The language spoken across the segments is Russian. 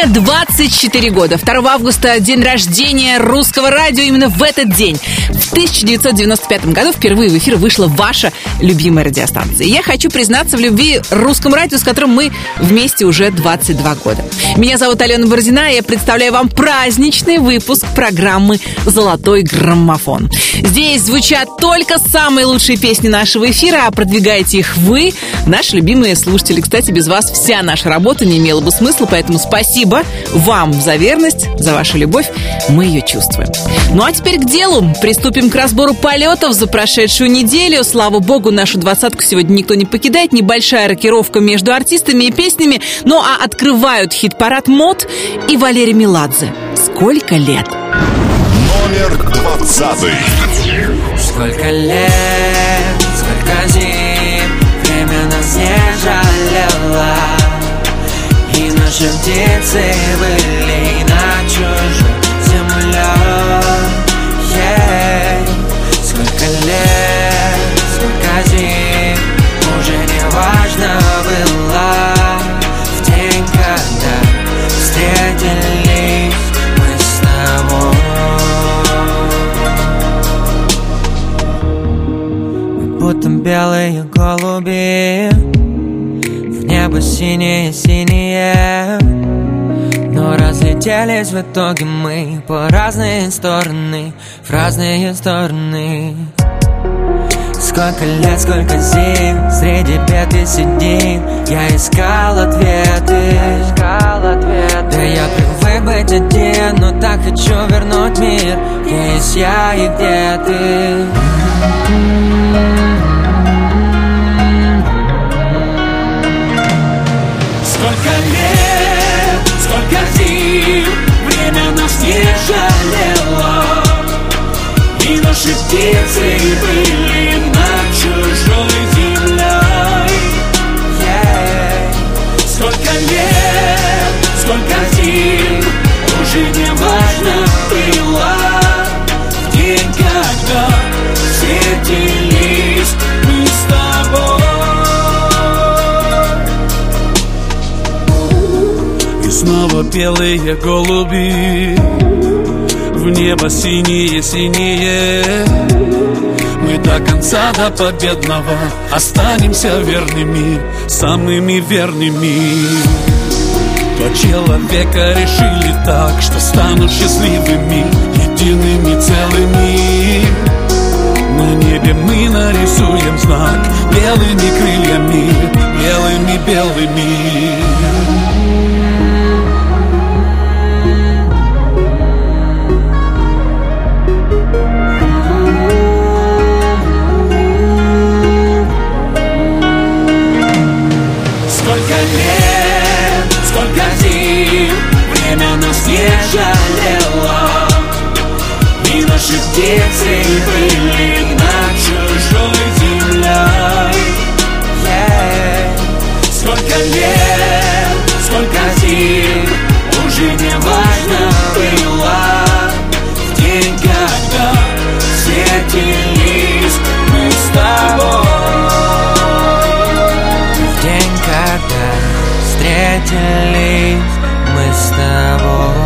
Сегодня 24 года. 2 августа день рождения русского радио. Именно в этот день, в 1995 году, впервые в эфир вышла ваша любимая радиостанция. Я хочу признаться в любви русскому радио, с которым мы вместе уже 22 года. Меня зовут Алена Бородина, и я представляю вам праздничный выпуск программы «Золотой граммофон». Здесь звучат только самые лучшие песни нашего эфира, а продвигаете их вы, наши любимые слушатели. Кстати, без вас вся наша работа не имела бы смысла, поэтому спасибо вам за верность, за вашу любовь. Мы ее чувствуем. Ну а теперь к делу. Приступим к разбору полетов за прошедшую неделю. Слава богу, нашу двадцатку сегодня никто не покидает. Небольшая рокировка между артистами и песнями. Ну а открывают хит-парад МОД и Валерий Меладзе. Сколько лет? Номер двадцатый. Сколько лет, наши птицы были на чужой земле. Yeah. Сколько лет, сколько зим Уже не важно было. В день, когда встретились мы с тобой. Будто белые голуби небо синее-синее Но разлетелись в итоге мы По разные стороны, в разные стороны. Сколько лет, сколько зим Среди бед и седин. Я искал ответы. Да я привык быть один Но так хочу вернуть мир. Есть я и где ты зим Время нас не жалело И наши птицы были над чужой землей yeah. Сколько лет, сколько зим Уже не важно Белые голуби В небо синие-синие Мы до конца, до победного Останемся верными, самыми верными. Два человека решили так Что станут счастливыми, едиными целыми. На небе мы нарисуем знак Белыми крыльями, белыми-белыми не жалело И наши птицы были над чужой землей. Yeah. Сколько лет, сколько зим Уже не важно было. В день, когда встретились мы с тобой. В день, когда встретились мы с тобой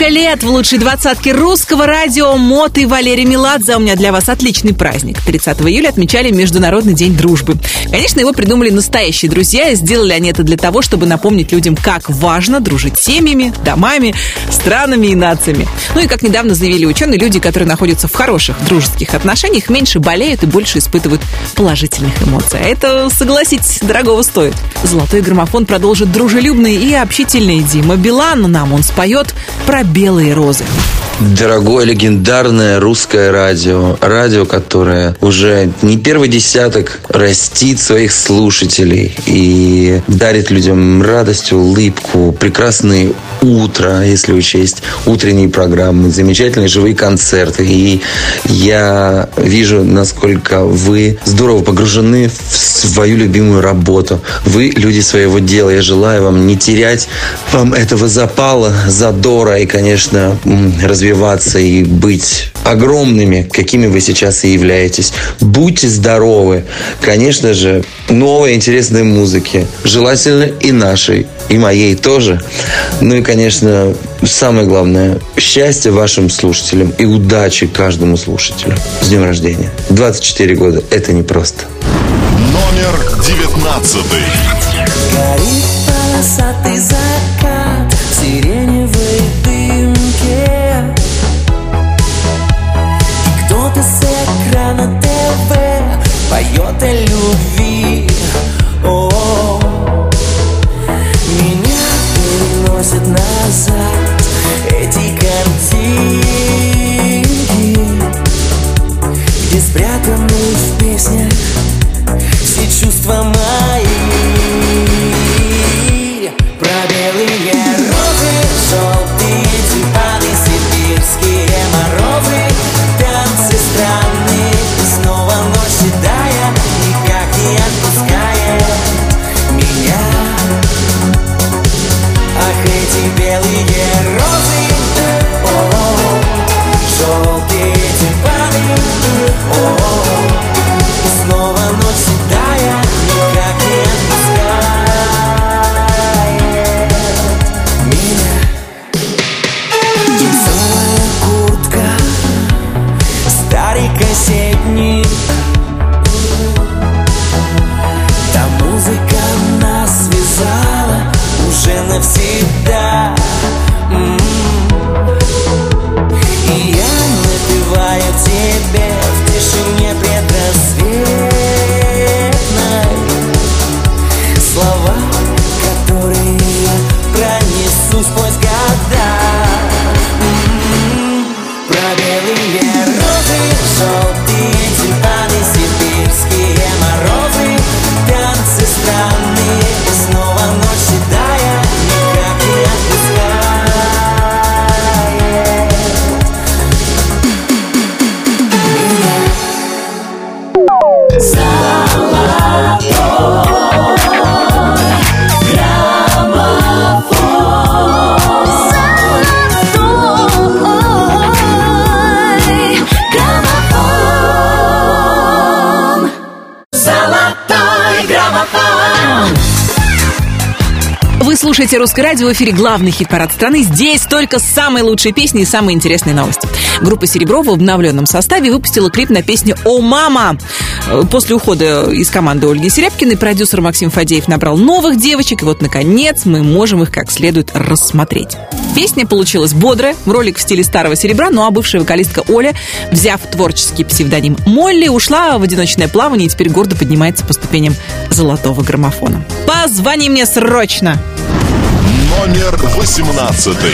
Сколько лет в лучшей двадцатке русского радио Мот и Валерий Меладзе. У меня для вас отличный праздник. 30 июля отмечали Международный день дружбы. Конечно, его придумали настоящие друзья, и сделали они это для того, чтобы напомнить людям, как важно дружить семьями, домами, странами и нациями. Ну и, как недавно заявили ученые, люди, которые находятся в хороших дружеских отношениях, меньше болеют и больше испытывают положительных эмоций. А это, согласитесь, дорогого стоит. Золотой граммофон продолжит дружелюбный и общительный Дима Билан. Нам он споет про белые розы. Дорогое легендарное русское радио. Радио, которое уже не первый десяток растит своих слушателей и дарит людям радость, улыбку, прекрасные утро, если учесть утренние программы, замечательные живые концерты. И я вижу, насколько вы здорово погружены в свою любимую работу. Вы люди своего дела. Я желаю вам не терять вам этого запала, задора и, конечно, развивать развиваться и быть огромными, какими вы сейчас и являетесь. Будьте здоровы. Конечно же, новой интересной музыки. Желательно и нашей, и моей тоже. Ну и, конечно, самое главное, счастья вашим слушателям и удачи каждому слушателю. С днем рождения. 24 года. Это непросто. Номер девятнадцатый. Поет о слушаете «Русское радио» в эфире главный хит-парад страны. Здесь только самые лучшие песни и самые интересные новости. Группа «Серебро» в обновленном составе выпустила клип на песню «О, мама!». Э, После ухода из команды Ольги Серябкиной продюсер Максим Фадеев набрал новых девочек, и вот, наконец, мы можем их как следует рассмотреть. Песня получилась бодрая, ролик в стиле старого серебра, ну а бывшая вокалистка Оля, взяв творческий псевдоним Молли, ушла в одиночное плавание и теперь гордо поднимается по ступеням золотого граммофона. Позвони мне срочно! Номер восемнадцатый.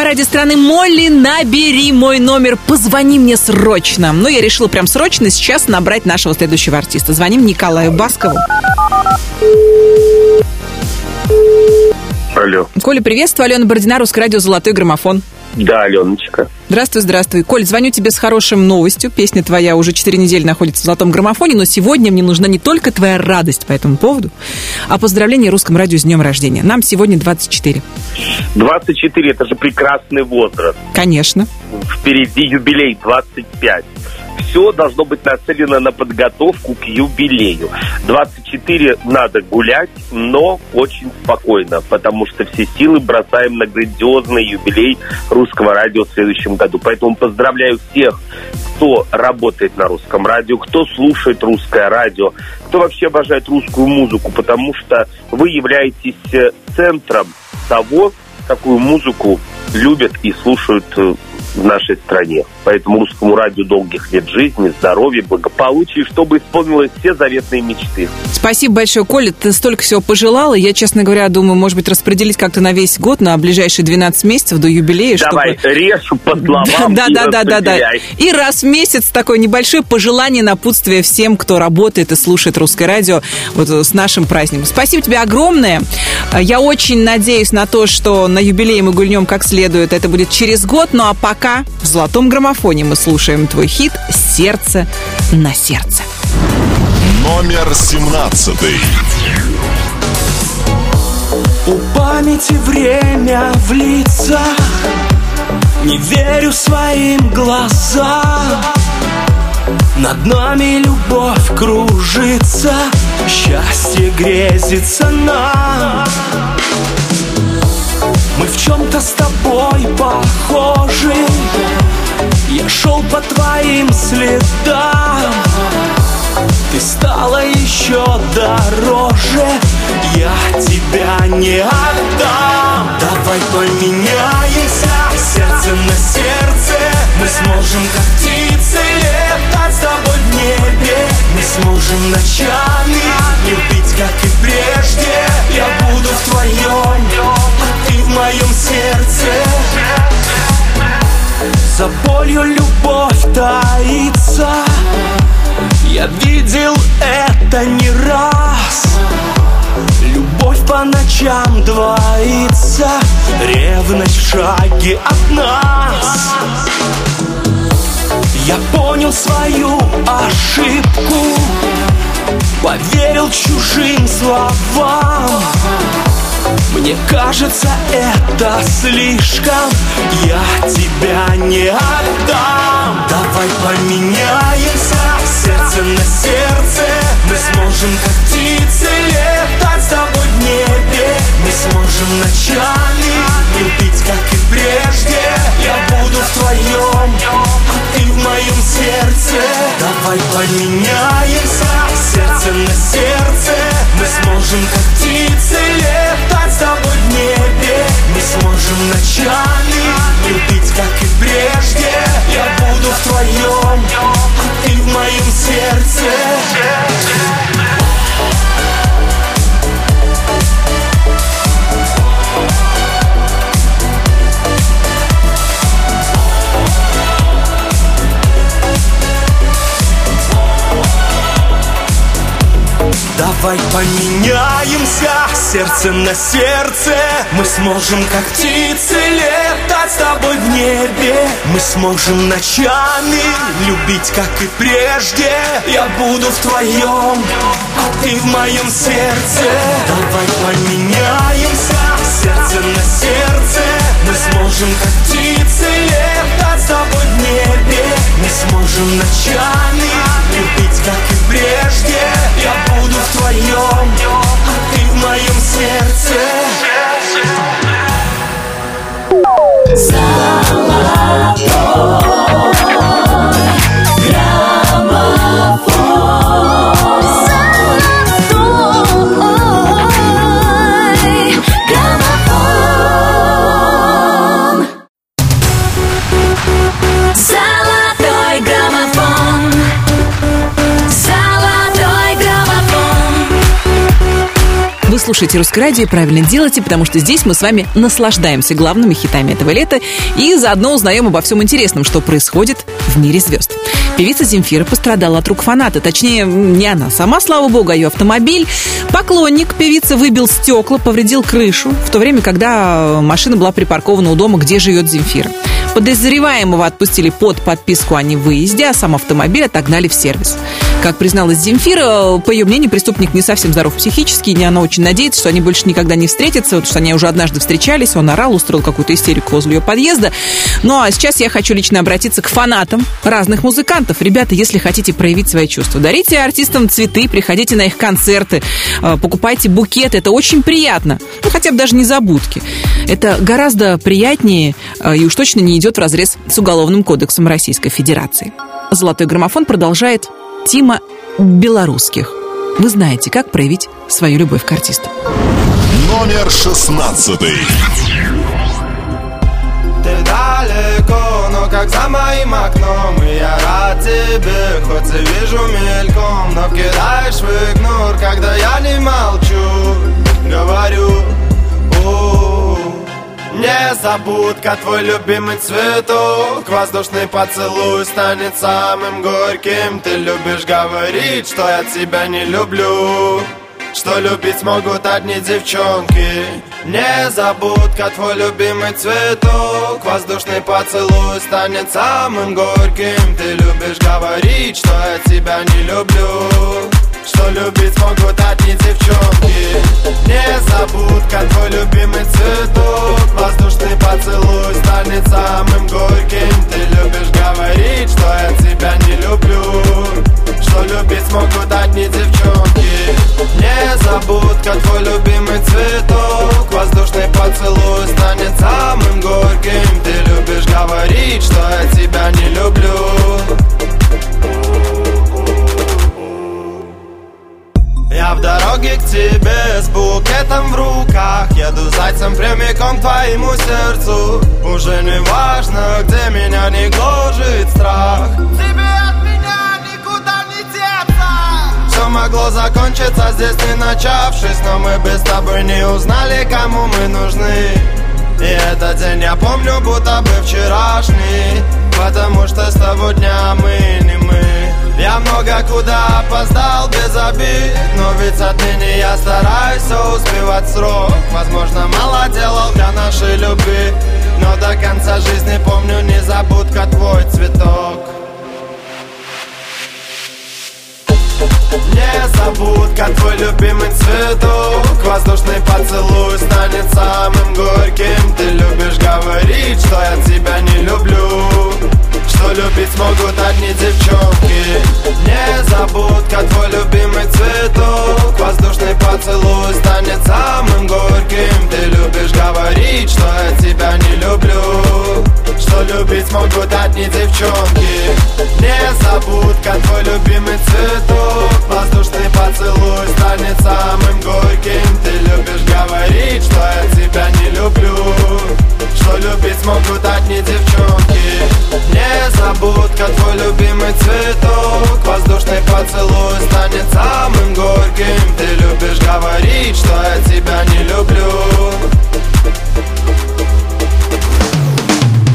Хит-параде страны Молли «Набери мой номер, позвони мне срочно». Ну, я решила прям срочно сейчас набрать нашего следующего артиста. Звоним Николаю Баскову. Алло. Коля, приветствую. Алена Бородина, Русское радио «Золотой граммофон». Да, Аленочка. Здравствуй, здравствуй. Коль, звоню тебе с хорошим новостью. Песня твоя уже 4 недели находится в золотом граммофоне, но сегодня мне нужна не только твоя радость по этому поводу, а поздравление русскому радио с днем рождения. Нам сегодня 24. 24 это же прекрасный возраст. Конечно. Впереди юбилей 25. Все должно быть нацелено на подготовку к юбилею. 24 надо гулять, но очень спокойно, потому что все силы бросаем на грандиозный юбилей русского радио в следующем году. Поэтому поздравляю всех, кто работает на русском радио, кто слушает русское радио, кто вообще обожает русскую музыку, потому что вы являетесь э, центром того, какую музыку любят и слушают э, в нашей стране. Поэтому русскому радио долгих лет жизни, здоровья, благополучия, чтобы исполнилось все заветные мечты. Спасибо большое, Коля. Ты столько всего пожелала. Я, честно говоря, думаю, может быть, распределить как-то на весь год, на ближайшие 12 месяцев до юбилея. Давай, чтобы... режу по словам Да, да, да, да, да. И раз в месяц такое небольшое пожелание напутствие всем, кто работает и слушает русское радио вот с нашим праздником. Спасибо тебе огромное. Я очень надеюсь на то, что на юбилей мы гульнем как следует. Это будет через год. Ну а пока в золотом граммофоне мы слушаем твой хит «Сердце на сердце». Номер 17. У памяти время в лицах Не верю своим глазам Над нами любовь кружится Счастье грезится нам Мы в чем-то с тобой похожи Я шел по твоим следам. Ты стала еще дороже. Я тебя не отдам. Давай поменяемся. Сердце на сердце. Мы сможем как птицы Летать с тобой в небе. Мы сможем ночами Любить как и прежде. Я буду в твоем А ты в моем сердце За болью любовь таится. Я видел это не раз. Любовь по ночам двоится. Ревность в шаге от нас. Я понял свою ошибку. Поверил чужим словам Мне кажется, это слишком. Я тебя не отдам. Давай поменяемся. Сердце на сердце. Мы сможем как птицы Летать. С тобой в небе Мы сможем ночами Любить как и прежде. Я буду в твоем А ты в моем сердце. Давай поменяемся Сердце на сердце. Мы сможем как птицы Летать с тобой в небе. Мы сможем ночами Любить как и прежде. Я буду в твоем А ты в моем сердце Давай поменяемся сердце на сердце. Мы сможем как птицы летать с тобой в небе. Мы сможем ночами любить как и прежде. Я буду в твоем, а ты в моем сердце. Давай поменяемся сердце на сердце. Мы сможем как птицы летать с тобой в небе. Мы сможем ночами слушаете «Русское радио» и правильно делаете, потому что здесь мы с вами наслаждаемся главными хитами этого лета и заодно узнаем обо всем интересном, что происходит в мире звезд. Певица Земфира пострадала от рук фаната. Точнее, не она сама, слава богу, а ее автомобиль. Поклонник певицы выбил стекла, повредил крышу, в то время, когда машина была припаркована у дома, где живет Земфира. Подозреваемого отпустили под подписку о невыезде, а сам автомобиль отогнали в сервис. Как призналась Земфира, по ее мнению, преступник не совсем здоров психически, и она очень надеется, что они больше никогда не встретятся, потому что они уже однажды встречались, он орал, устроил какую-то истерику возле ее подъезда. Ну а сейчас я хочу лично обратиться к фанатам разных музыкантов. Ребята, если хотите проявить свои чувства, дарите артистам цветы, приходите на их концерты, э, покупайте букеты, это очень приятно. Ну, хотя бы даже не забудки. Это гораздо приятнее э, и уж точно не идет в разрез с Уголовным кодексом Российской Федерации. Золотой граммофон продолжает Тима Белорусских. Вы знаете, как проявить свою любовь к артисту. Номер шестнадцатый. Ты далеко, но как за моим окном И я рад тебе, хоть и вижу мельком Но кидаешь в игнор, когда я не молчу Говорю, «О, не забудка, твой любимый цветок. Воздушный поцелуй станет самым горьким. Ты любишь говорить, что я тебя не люблю. Что любить могут одни девчонки. Не забудка, твой любимый цветок. Воздушный поцелуй станет самым горьким. Ты любишь говорить, что я тебя не люблю Что любить могут одни девчонки Не забудка, твой любимый цветок Воздушный поцелуй станет самым горьким. Ты любишь не узнали, кому мы нужны. И этот день я помню, будто бы вчерашний. Потому что с того дня мы не мы. Я много куда опоздал без обид. Но ведь отныне я стараюсь успевать срок. Возможно, мало делал для нашей любви. Но до конца жизни помню незабудка твой цветок Забудка, твой любимый цветок. Воздушный поцелуй станет самым горьким. Ты любишь говорить, что я тебя не люблю Что любить могут одни девчонки Не забудка, твой любимый цветок Воздушный поцелуй станет самым горьким. Ты любишь говорить, что я тебя не люблю. Что любить могут одни девчонки Не забудка, твой любимый цветок Воздушный поцелуй станет самым горьким. Ты любишь говорить, что я тебя не люблю. Что любить могут одни девчонки Не забудка, твой любимый цветок. Воздушный поцелуй станет самым горьким. Ты любишь говорить, что я тебя не люблю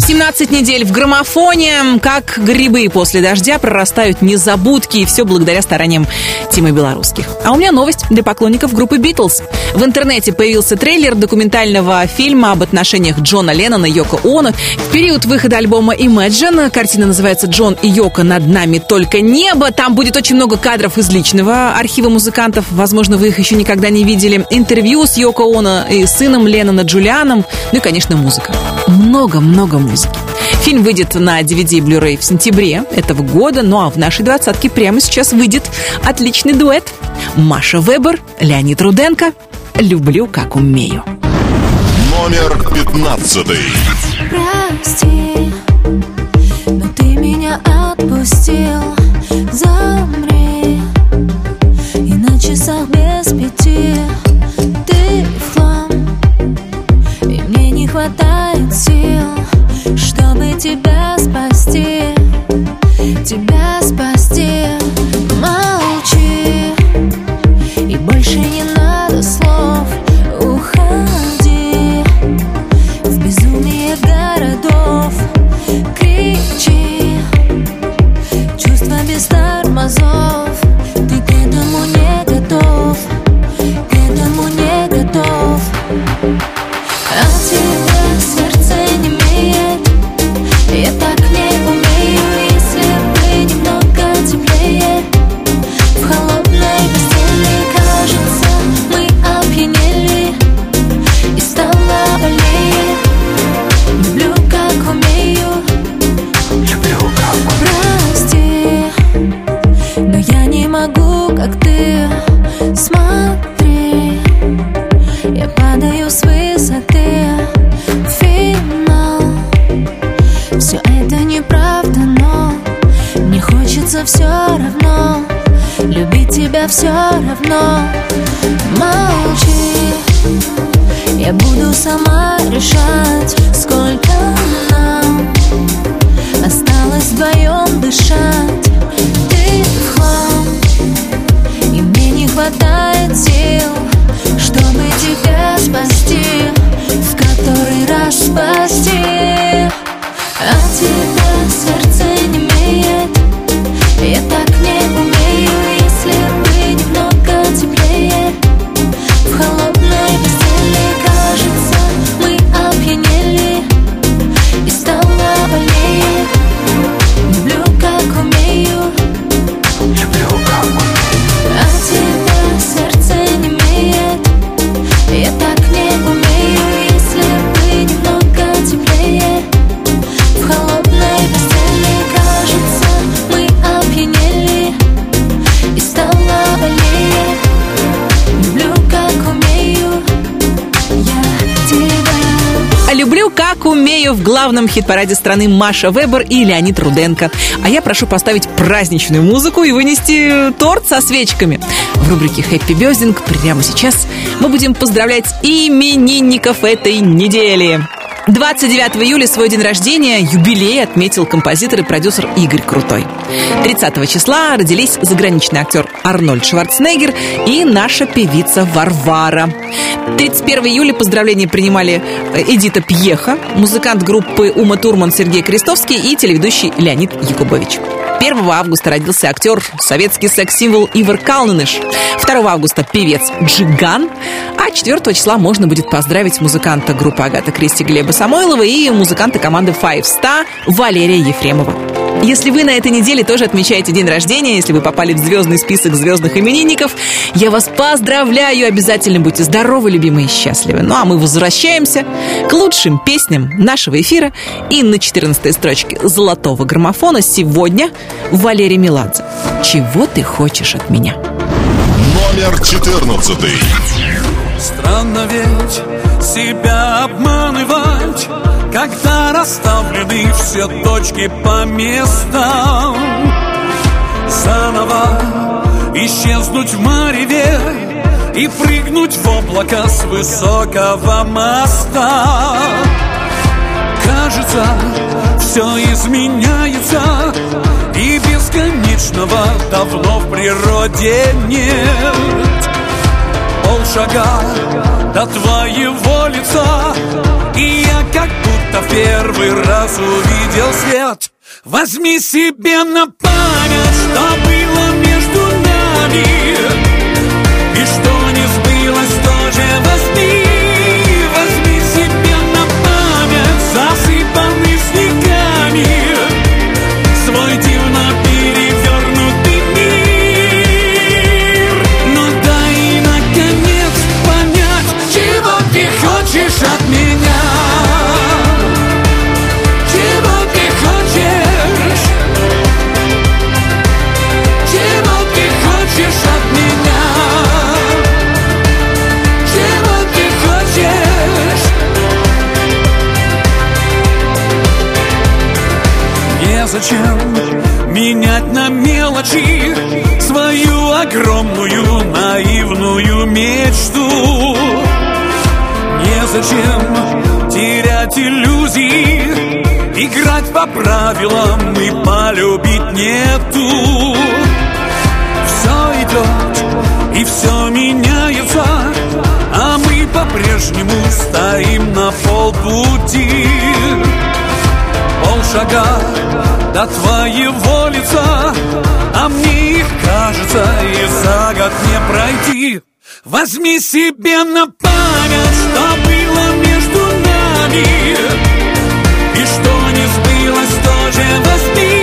17 недель в граммофоне, как грибы после дождя прорастают незабудки, и все благодаря стараниям Тимы Белорусских. А у меня новость для поклонников группы Битлз. В интернете появился трейлер документального фильма об отношениях Джона Леннона и Йоко Оно. В период выхода альбома Imagine, картина называется «Джон и Йоко над нами только небо». Там будет очень много кадров из личного архива музыкантов. Возможно, вы их еще никогда не видели. Интервью с Йоко Оно и сыном Леннона Джулианом. Ну и, конечно, музыка. Много-много музыки. Фильм выйдет на DVD и Blu-ray в сентябре этого года, ну а в нашей двадцатке прямо сейчас выйдет отличный дуэт. Маша Вебер, Леонид Руденко. «Люблю, как умею». Номер пятнадцатый. Прости, но ты меня отпустил Замри И на часах без пяти тебя все равно Молчи. Я буду сама решать умею в главном хит-параде страны Маша Вебер и Леонид Руденко. А я прошу поставить праздничную музыку и вынести торт со свечками. В рубрике «Хэппи Бездинг» прямо сейчас мы будем поздравлять именинников этой недели. 29 июля свой день рождения, юбилей отметил композитор и продюсер Игорь Крутой. 30 числа родились заграничный актер Арнольд Шварценеггер и наша певица Варвара. 31 июля поздравления принимали э, Эдита Пьеха, музыкант группы Ума Турман Сергей Крестовский и телеведущий Леонид Якубович. 1 августа родился актер, советский секс-символ Ивар Калныш. 2 августа певец Джиган. А 4 числа можно будет поздравить музыканта группы Агата Кристи Глеба Самойлова и музыканта команды Five Star Валерия Ефремова. Если вы на этой неделе тоже отмечаете день рождения, если вы попали в звездный список звездных именинников, я вас поздравляю, обязательно будьте здоровы, любимые и счастливы. Ну а мы возвращаемся к лучшим песням нашего эфира. И на 14 строчке золотого граммофона сегодня Валерий Меладзе. Чего ты хочешь от меня? Номер 14. Странно ведь себя обманывать Когда расставлены все точки по местам. Заново исчезнуть в мареве И прыгнуть в облако с высокого моста. Кажется, все изменяется И бесконечного давно в природе нет. Полшага до твоего лица И я как будто в первый раз увидел свет. Возьми себе на память, что было между нами. И что не сбылось, тоже возьми Незачем менять на мелочи Свою огромную наивную мечту. Незачем терять иллюзии Играть по правилам и полюбить нету Все идет и все меняется А мы по-прежнему стоим на полпути. Полшага до твоего лица А мне их кажется и за год не пройти. Возьми себе на память, что было между нами И что не сбылось, тоже возьми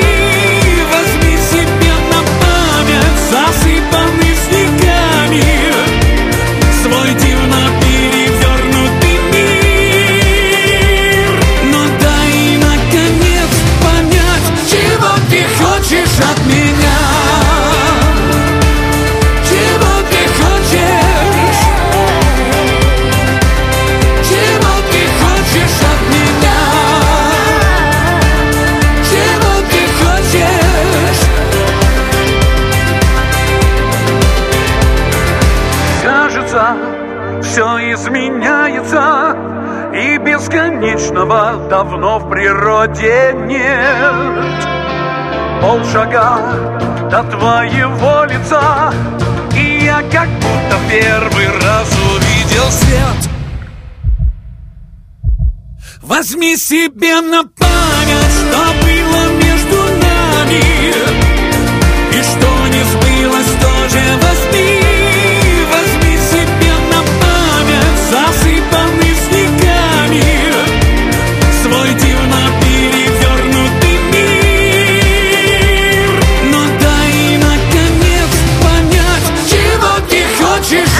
давно в природе нет. Полшага до твоего лица И я как будто первый раз увидел свет. Возьми себе на память, что было между нами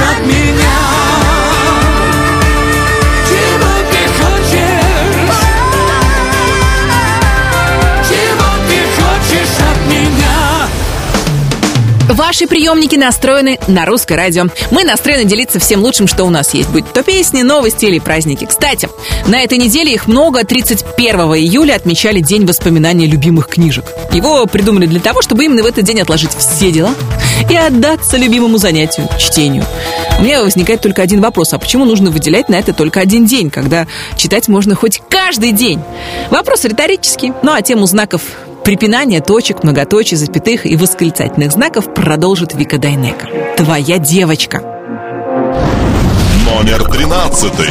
хочешь от Ваши приемники настроены на русское радио. Мы настроены делиться всем лучшим, что у нас есть. Будь то песни, новости или праздники. Кстати, на этой неделе их много. 31 июля отмечали День воспоминания любимых книжек. Его придумали для того, чтобы именно в этот день отложить все дела и отдаться любимому занятию – чтению. У меня возникает только один вопрос. А почему нужно выделять на это только один день, когда читать можно хоть каждый день? Вопрос риторический. Ну а тему знаков Препинание точек, многоточий, запятых и восклицательных знаков продолжит Вика Дайнека. Твоя девочка. Номер тринадцатый.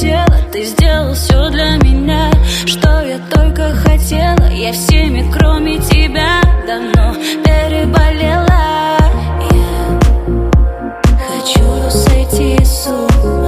Языком тела Ты сделал все для меня, что я только хотела Я всеми, кроме тебя, давно переболела. Я хочу сойти с ума,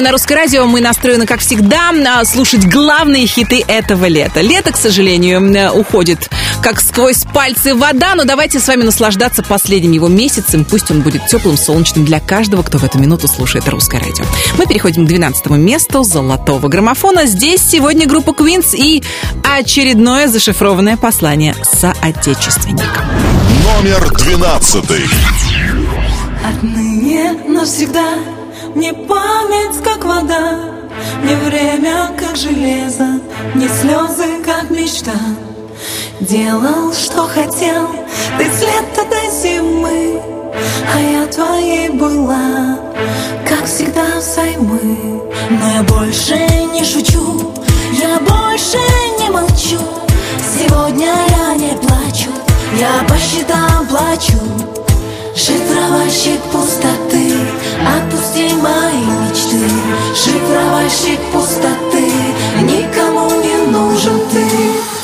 настроены на русское радио. Мы настроены, как всегда, на слушать главные хиты этого лета. Лето, к сожалению, э, уходит как сквозь пальцы вода, но давайте с вами наслаждаться последним его месяцем. Пусть он будет теплым, солнечным для каждого, кто в эту минуту слушает русское радио. Мы переходим к 12 месту золотого граммофона. Здесь сегодня группа Queens и очередное зашифрованное послание соотечественникам. Номер двенадцатый. Отныне навсегда не память, как вода, не время, как железо, не слезы, как мечта. Делал, что хотел, ты с лета до зимы, а я твоей была, как всегда взаймы. Но я больше не шучу, я больше не молчу. Сегодня я не плачу, я по счетам плачу. Шифровальщик пустоты, отпусти мои мечты. Шифровальщик пустоты, никому не нужен ты.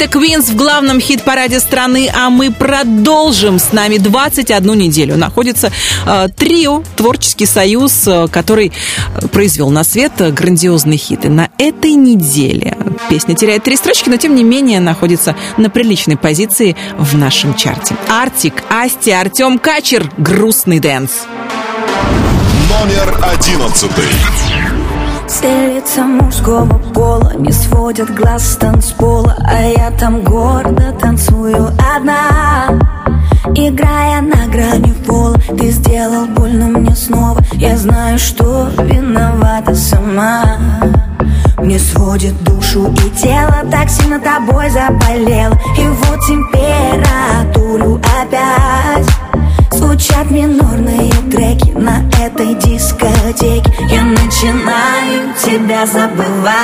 Это Квинс в главном хит-параде страны, а мы продолжим. С нами 21 неделю находится э, трио «Творческий союз», э, который э, произвел на свет э, грандиозные хиты. На этой неделе песня теряет три строчки, но тем не менее находится на приличной позиции в нашем чарте. Артик, Асти, Артем Качер, «Грустный dance». Номер одиннадцатый. Все мужского пола не сводят глаз с танцпола А я там гордо танцую одна. Играя на грани пола Ты сделал больно мне снова. Я знаю, что виновата сама. Мне сводит душу и тело Так сильно тобой заболел И вот температуру опять Звучат минорные треки на этой дискотеке. Я начинаю тебя забывать.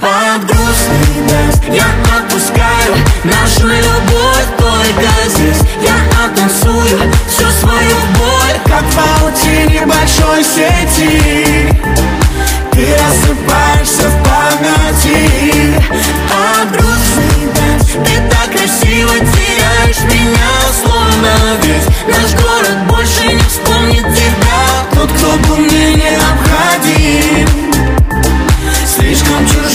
Под грустный dance я отпускаю Нашу любовь только здесь. Я оттанцую всю свою боль Как в паутине большой сети. Ты рассыпаешься в памяти. А грустный dance Ты так красиво теряешь меня Весь наш город больше не вспомнит тебя. Тот, кто был мне необходим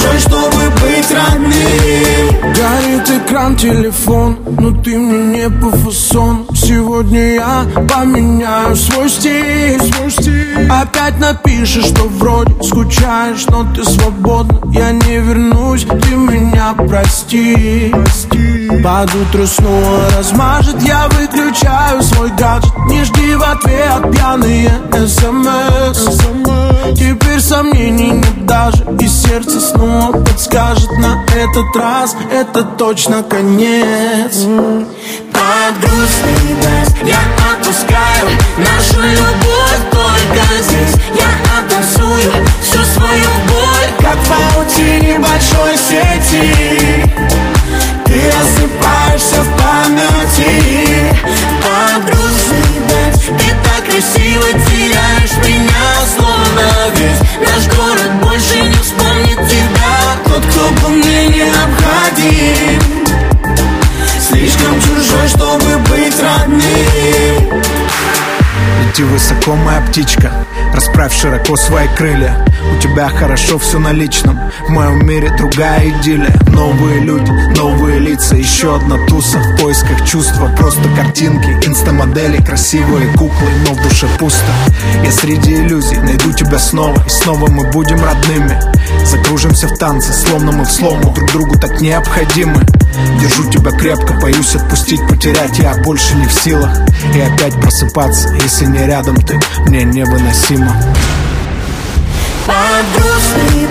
Чужой, чтобы быть родным. Горит экран телефон, но ты мне не по фасон. Сегодня я поменяю свой стиль, свой стиль. Опять напишешь, что вроде скучаешь, но ты свободна. Я не вернусь, ты меня прости, прости. Под утро снова размажет, я выключаю свой гаджет. Не жди в ответ пьяные смс Теперь сомнений нет даже И сердце снова подскажет на этот раз. Это точно конец. Под грустный дождь я отпускаю Нашу любовь только здесь. Я оттанцую всю свою боль Как в паутине большой сети. Ты рассыпаешься в памяти. Под грустный красиво теряешь меня Словно весь наш город больше не вспомнит тебя. Тот, кто был мне необходим. Слишком чужой, чтобы быть родным. Лети высоко, моя птичка. Расправь широко свои крылья У тебя хорошо все на личном. В моем мире другая идиллия. Новые люди, новые лица. Еще одна туса в поисках чувства. Просто картинки, инстамодели Красивые куклы, но в душе пусто. Я среди иллюзий найду тебя снова. И снова мы будем родными. Закружимся в танце, словно мы в слому Друг другу так необходимы. Держу тебя крепко, боюсь отпустить, потерять. Я больше не в силах. И опять просыпаться, если не рядом ты. Мне невыносимо Под грустный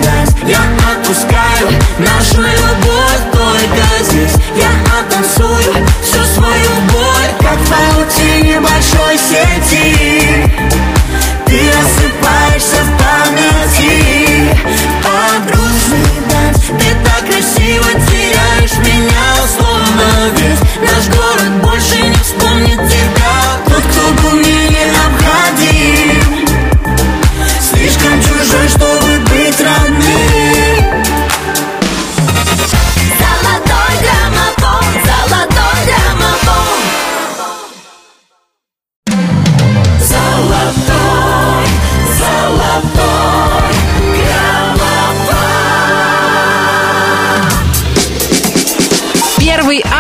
я отпускаю. Нашу любовь только здесь. Я оттанцую всю свою боль Как в большой сети. Ты рассыпаешься в памяти. Под грустный Ты так красиво теряешь меня Словно весь наш город больше не вспомнит тебя. Тот, кто был мне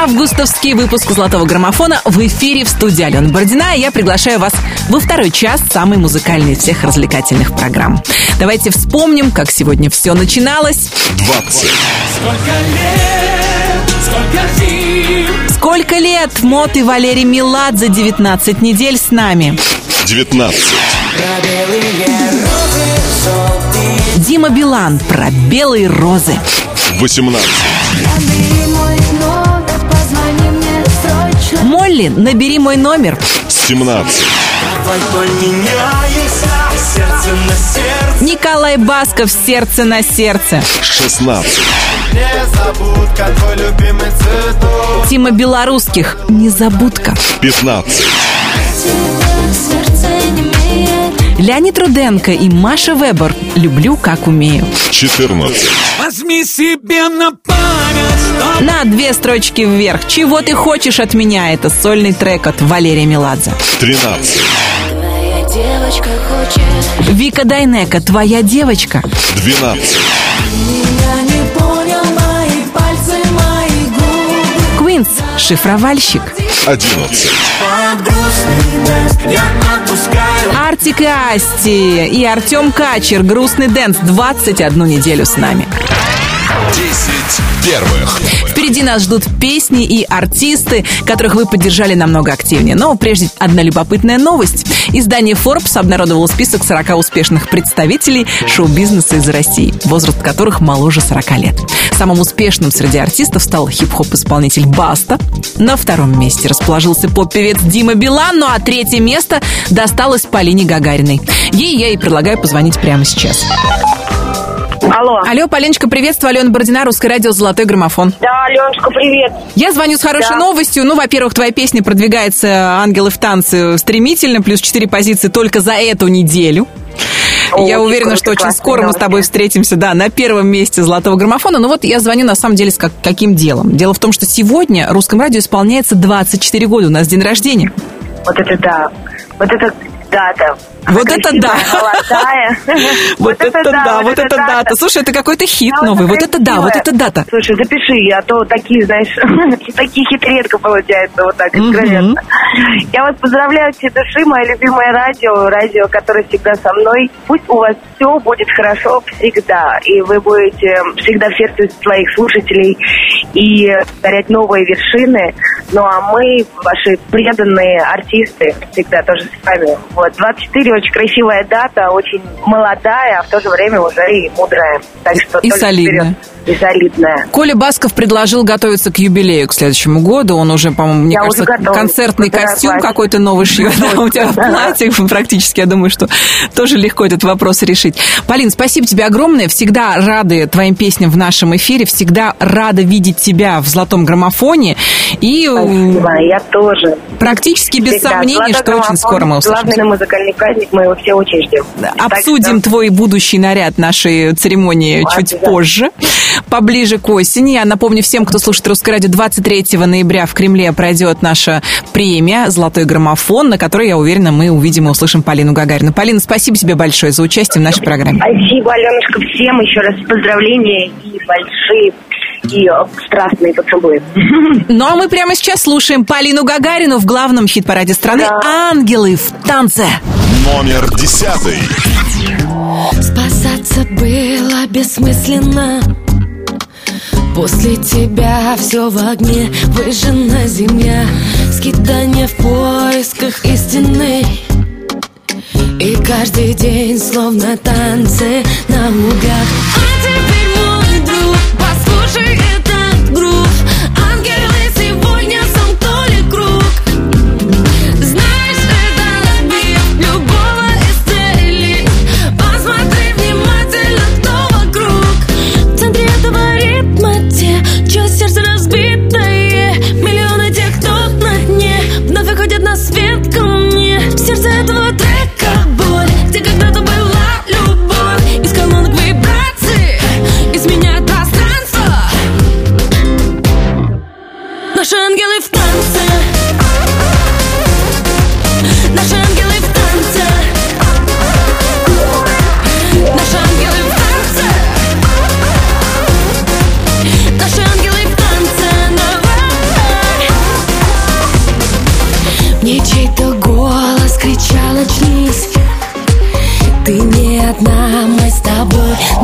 августовский выпуск «Золотого граммофона» в эфире в студии Алена Бородина. И я приглашаю вас во второй час самой музыкальной из всех развлекательных программ. Давайте вспомним, как сегодня все начиналось. 20. Сколько лет, сколько зим Сколько лет Мот и Валерий Меладзе 19 недель с нами. 19. Дима Билан про белые розы. 18. Молли, набери мой номер. 17. Давай поменяемся сердце на сердце Николай Басков «Сердце на сердце». 16. Незабудка, твой любимый цветок Тима Белорусских «Незабудка». 15. Леонид Руденко и Маша Вебер «Люблю, как умею». 14. Возьми себе на память, На две строчки вверх. «Чего ты хочешь от меня?» Это сольный трек от Валерия Меладзе. 13. Твоя девочка хочет Вика Дайнека «Твоя девочка». 12. Меня не понял мои пальцы, мои губы Квинс «Шифровальщик». 11. под грустный дождь я отпускаю Артик и Асти и Артем Качер «Грустный dance» 21 неделю с нами. 10 первых. Впереди нас ждут песни и артисты, которых вы поддержали намного активнее. Но прежде одна любопытная новость. Издание Forbes обнародовало список 40 успешных представителей шоу-бизнеса из России, возраст которых моложе 40 лет. Самым успешным среди артистов стал хип-хоп-исполнитель Баста. На втором месте расположился поп-певец Дима Билан, ну а третье место досталось Полине Гагариной. Ей я и предлагаю позвонить прямо сейчас. Алло. Алло, Поленочка, приветствую. Алена Бородина, Русское радио «Золотой граммофон». Да, Аленушка, привет. Я звоню с хорошей Да. новостью. Ну, во-первых, твоя песня продвигается «Ангелы в танце» стремительно, плюс 4 позиции только за эту неделю. Я Очень уверена, что очень скоро мы с тобой встретимся, да, на первом месте золотого граммофона. Ну вот я звоню на самом деле с как- каким делом? Дело в том, что сегодня русскому радио исполняется 24 года, у нас день рождения. Вот это да. Вот это дата. Вот это да. Вот это да, вот это дата. Слушай, это какой-то хит новый. Вот это да, вот это дата. Слушай, запиши, а то такие, знаешь, такие хит редко получается вот так откровенно. Я вас поздравляю души, мое любимое радио, радио, которое всегда со мной. Пусть у вас все будет хорошо всегда, и вы будете всегда в сердце своих слушателей и дарять новые вершины. Ну а мы, ваши преданные артисты, всегда тоже с вами. Вот, 24 очень красивая дата, очень молодая, а в то же время уже и мудрая. Так что И солидная. вперед. И солидная. Коля Басков предложил готовиться к юбилею к следующему году. Он уже, по-моему, мне Я кажется, концертный Выбираю костюм какой-то новый шьет. Да, у тебя в платье практически, я думаю, что тоже легко этот вопрос решить. Полин, спасибо тебе огромное. Всегда рады твоим песням в нашем эфире. Всегда рада видеть тебя в золотом граммофоне. И Спасибо, я тоже. практически без Всегда. сомнений, что очень скоро мы услышимся. Главный музыкальный праздник, мы его все очень ждем. Обсудим твой будущий наряд нашей церемонии чуть позже, поближе к осени. Я напомню всем, кто слушает Русское радио, 23 ноября в Кремле пройдет наша премия «Золотой граммофон», на которой, я уверена, мы увидим и услышим Полину Гагарину. Полина, спасибо тебе большое за участие в нашей программе. Спасибо, Аленушка, всем еще раз поздравления и большие и э, страстные поцелуи. Ну а мы прямо сейчас слушаем Полину Гагарину в главном хит-параде страны «Ангелы в танце». Номер десятый. Спасаться было бессмысленно После тебя все в огне Выжжена земля Скитание в поисках истины. И каждый день словно танцы на лугах. А теперь мой мне В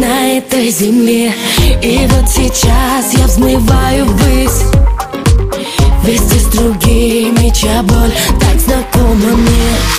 на этой земле. И вот сейчас я взмываю ввысь. Вместе с другими, чья боль так знакома мне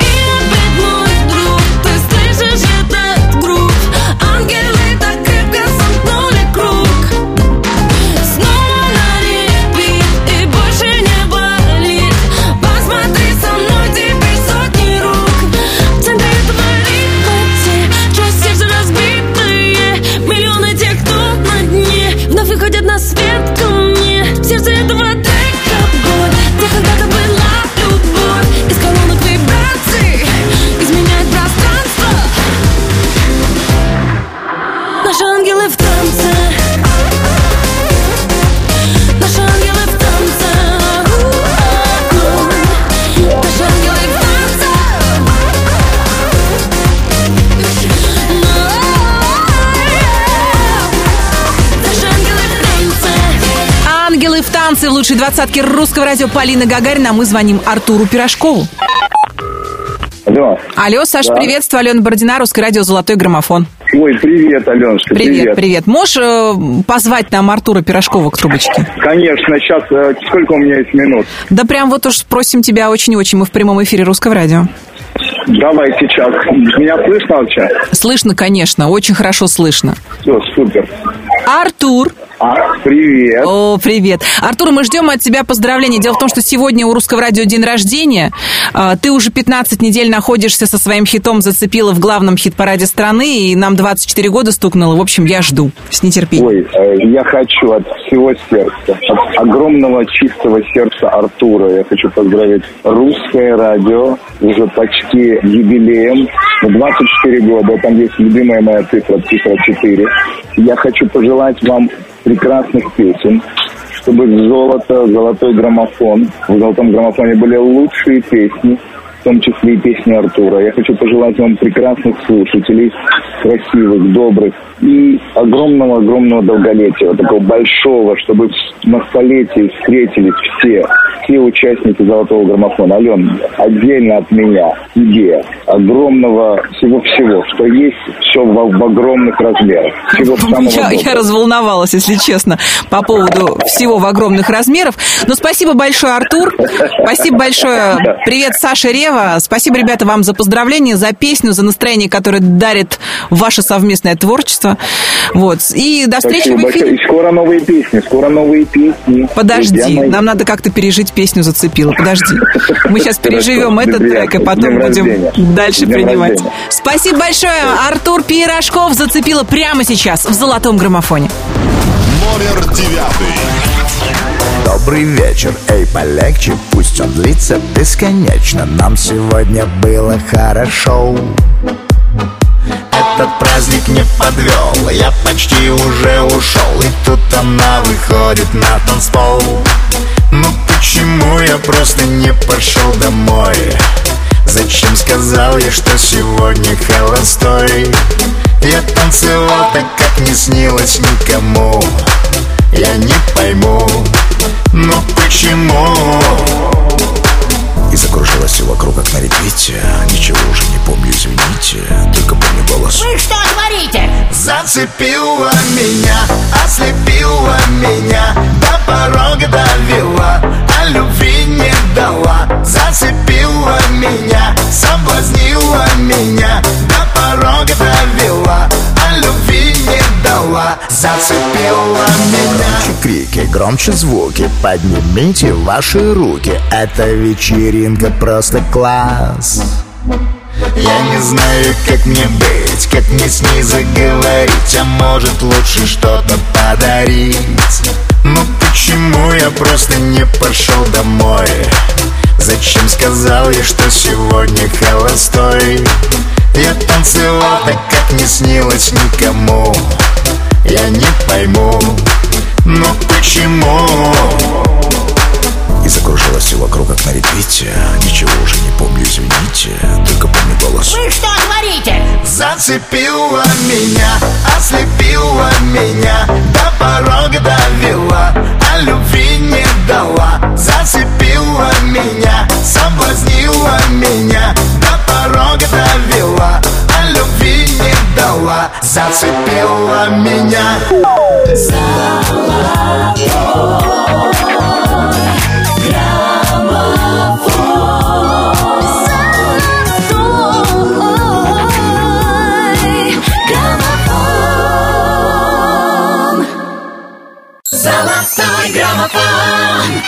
лучшей двадцатке русского радио Полина Гагарина. А мы звоним Артуру Пирожкову. Алло. Алло, Саша, Да. приветствую. Алена Бородина, русское радио «Золотой граммофон». Ой, привет, Аленушка, Привет, привет. привет. Можешь э, позвать нам Артура Пирожкова к трубочке? Конечно, сейчас, э, сколько у меня есть минут? Да прям вот уж просим тебя очень-очень. Мы в прямом эфире русского радио. Давай сейчас. Меня слышно вообще? Слышно, конечно, очень хорошо слышно. Все, супер. Артур. А, привет. О, привет. Артур, мы ждем от тебя поздравлений. Дело в том, что сегодня у Русского радио день рождения. А, Ты уже 15 недель находишься со своим хитом «Зацепила» в главном хит-параде страны, и нам 24 года стукнуло. В общем, я жду с нетерпением. Ой, э, я хочу от всего сердца, от огромного чистого сердца Артура, я хочу поздравить русское радио уже почти юбилеем. 24 года, там есть любимая моя цифра, цифра 4. Я хочу пожелать вам прекрасных песен, чтобы золото, золотой граммофон. В золотом граммофоне были лучшие песни, в том числе и песни Артура. Я хочу пожелать вам прекрасных слушателей, красивых, добрых и огромного-огромного долголетия, такого большого, чтобы на столетии встретились все, все участники золотого граммофона. Ален, отдельно от меня, тебе, огромного всего-всего, что есть все в, в огромных размерах. Всего самого Я, я разволновалась, если честно, по поводу всего в огромных размеров. Но спасибо большое, Артур. Спасибо большое. Привет, Саша Рева. Спасибо, ребята, вам за поздравления, за песню, за настроение, которое дарит ваше совместное творчество. Вот. И до встречи Спасибо в большое. эфире. И скоро новые песни, скоро новые песни. Друзья Подожди, мои. нам надо как-то пережить песню «Зацепила». Подожди. Мы сейчас переживем этот трек, и потом будем дальше принимать. Спасибо большое. Артур Пирожков «Зацепила» прямо сейчас в золотом граммофоне. Номер девятый. Добрый вечер, эй, полегче, пусть он длится бесконечно. Нам сегодня было хорошо. Этот праздник не подвел, я почти уже ушел. И тут она выходит на танцпол. Ну почему я просто не пошел домой? Зачем сказал я, что сегодня холостой? Я танцевал так, как не снилось никому. Я не пойму, но почему? И закружилось все вокруг, как на репите. Ничего уже не помню, извините. Только помню голос. Вы что творите? Зацепила меня, ослепила меня До порога довела, а любви не дала. Зацепила меня, соблазнила меня До порога довела, дала Зацепила меня. Громче крики, громче звуки Поднимите ваши руки. Эта вечеринка просто класс. Я не знаю, как мне быть, как мне с ней заговорить А может лучше что-то подарить. Ну почему я просто не пошел домой? Зачем сказал я, что сегодня холостой? Я танцевал так, как не снилось никому Я не пойму, но почему? И закружилось все вокруг, как на репите Ничего уже не помню, извините Только помню голос Вы что творите? Зацепила меня, ослепила меня До порога довела, а любви не дала Зацепила меня, соблазнила меня До порога довела, Зацепила меня. Золотой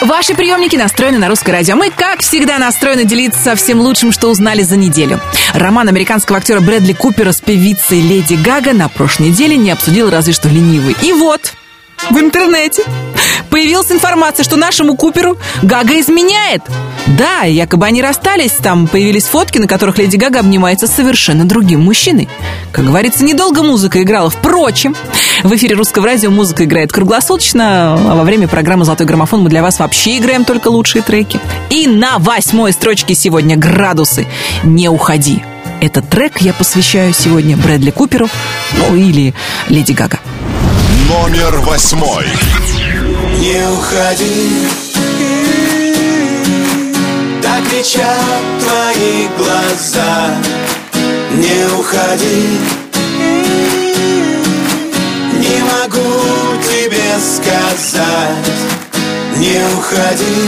Ваши приемники настроены на русское радио. Мы, как всегда, настроены делиться всем лучшим, что узнали за неделю. Роман американского актера Брэдли Купера с певицей Леди Гага на прошлой неделе не обсудил разве что ленивый. И вот, в интернете появилась информация, что нашему Куперу Гага изменяет. Да, якобы они расстались, там появились фотки, на которых Леди Гага обнимается с совершенно другим мужчиной. Как говорится, недолго музыка играла. Впрочем, в эфире русского радио музыка играет круглосуточно, а во время программы «Золотой граммофон» мы для вас вообще играем только лучшие треки. И на восьмой строчке сегодня «Градусы. Не уходи». Этот трек я посвящаю сегодня Брэдли Куперу, ну или Леди Гага. Номер восьмой. Не уходи. Так кричат твои глаза. Не уходи. Не могу тебе сказать. Не уходи.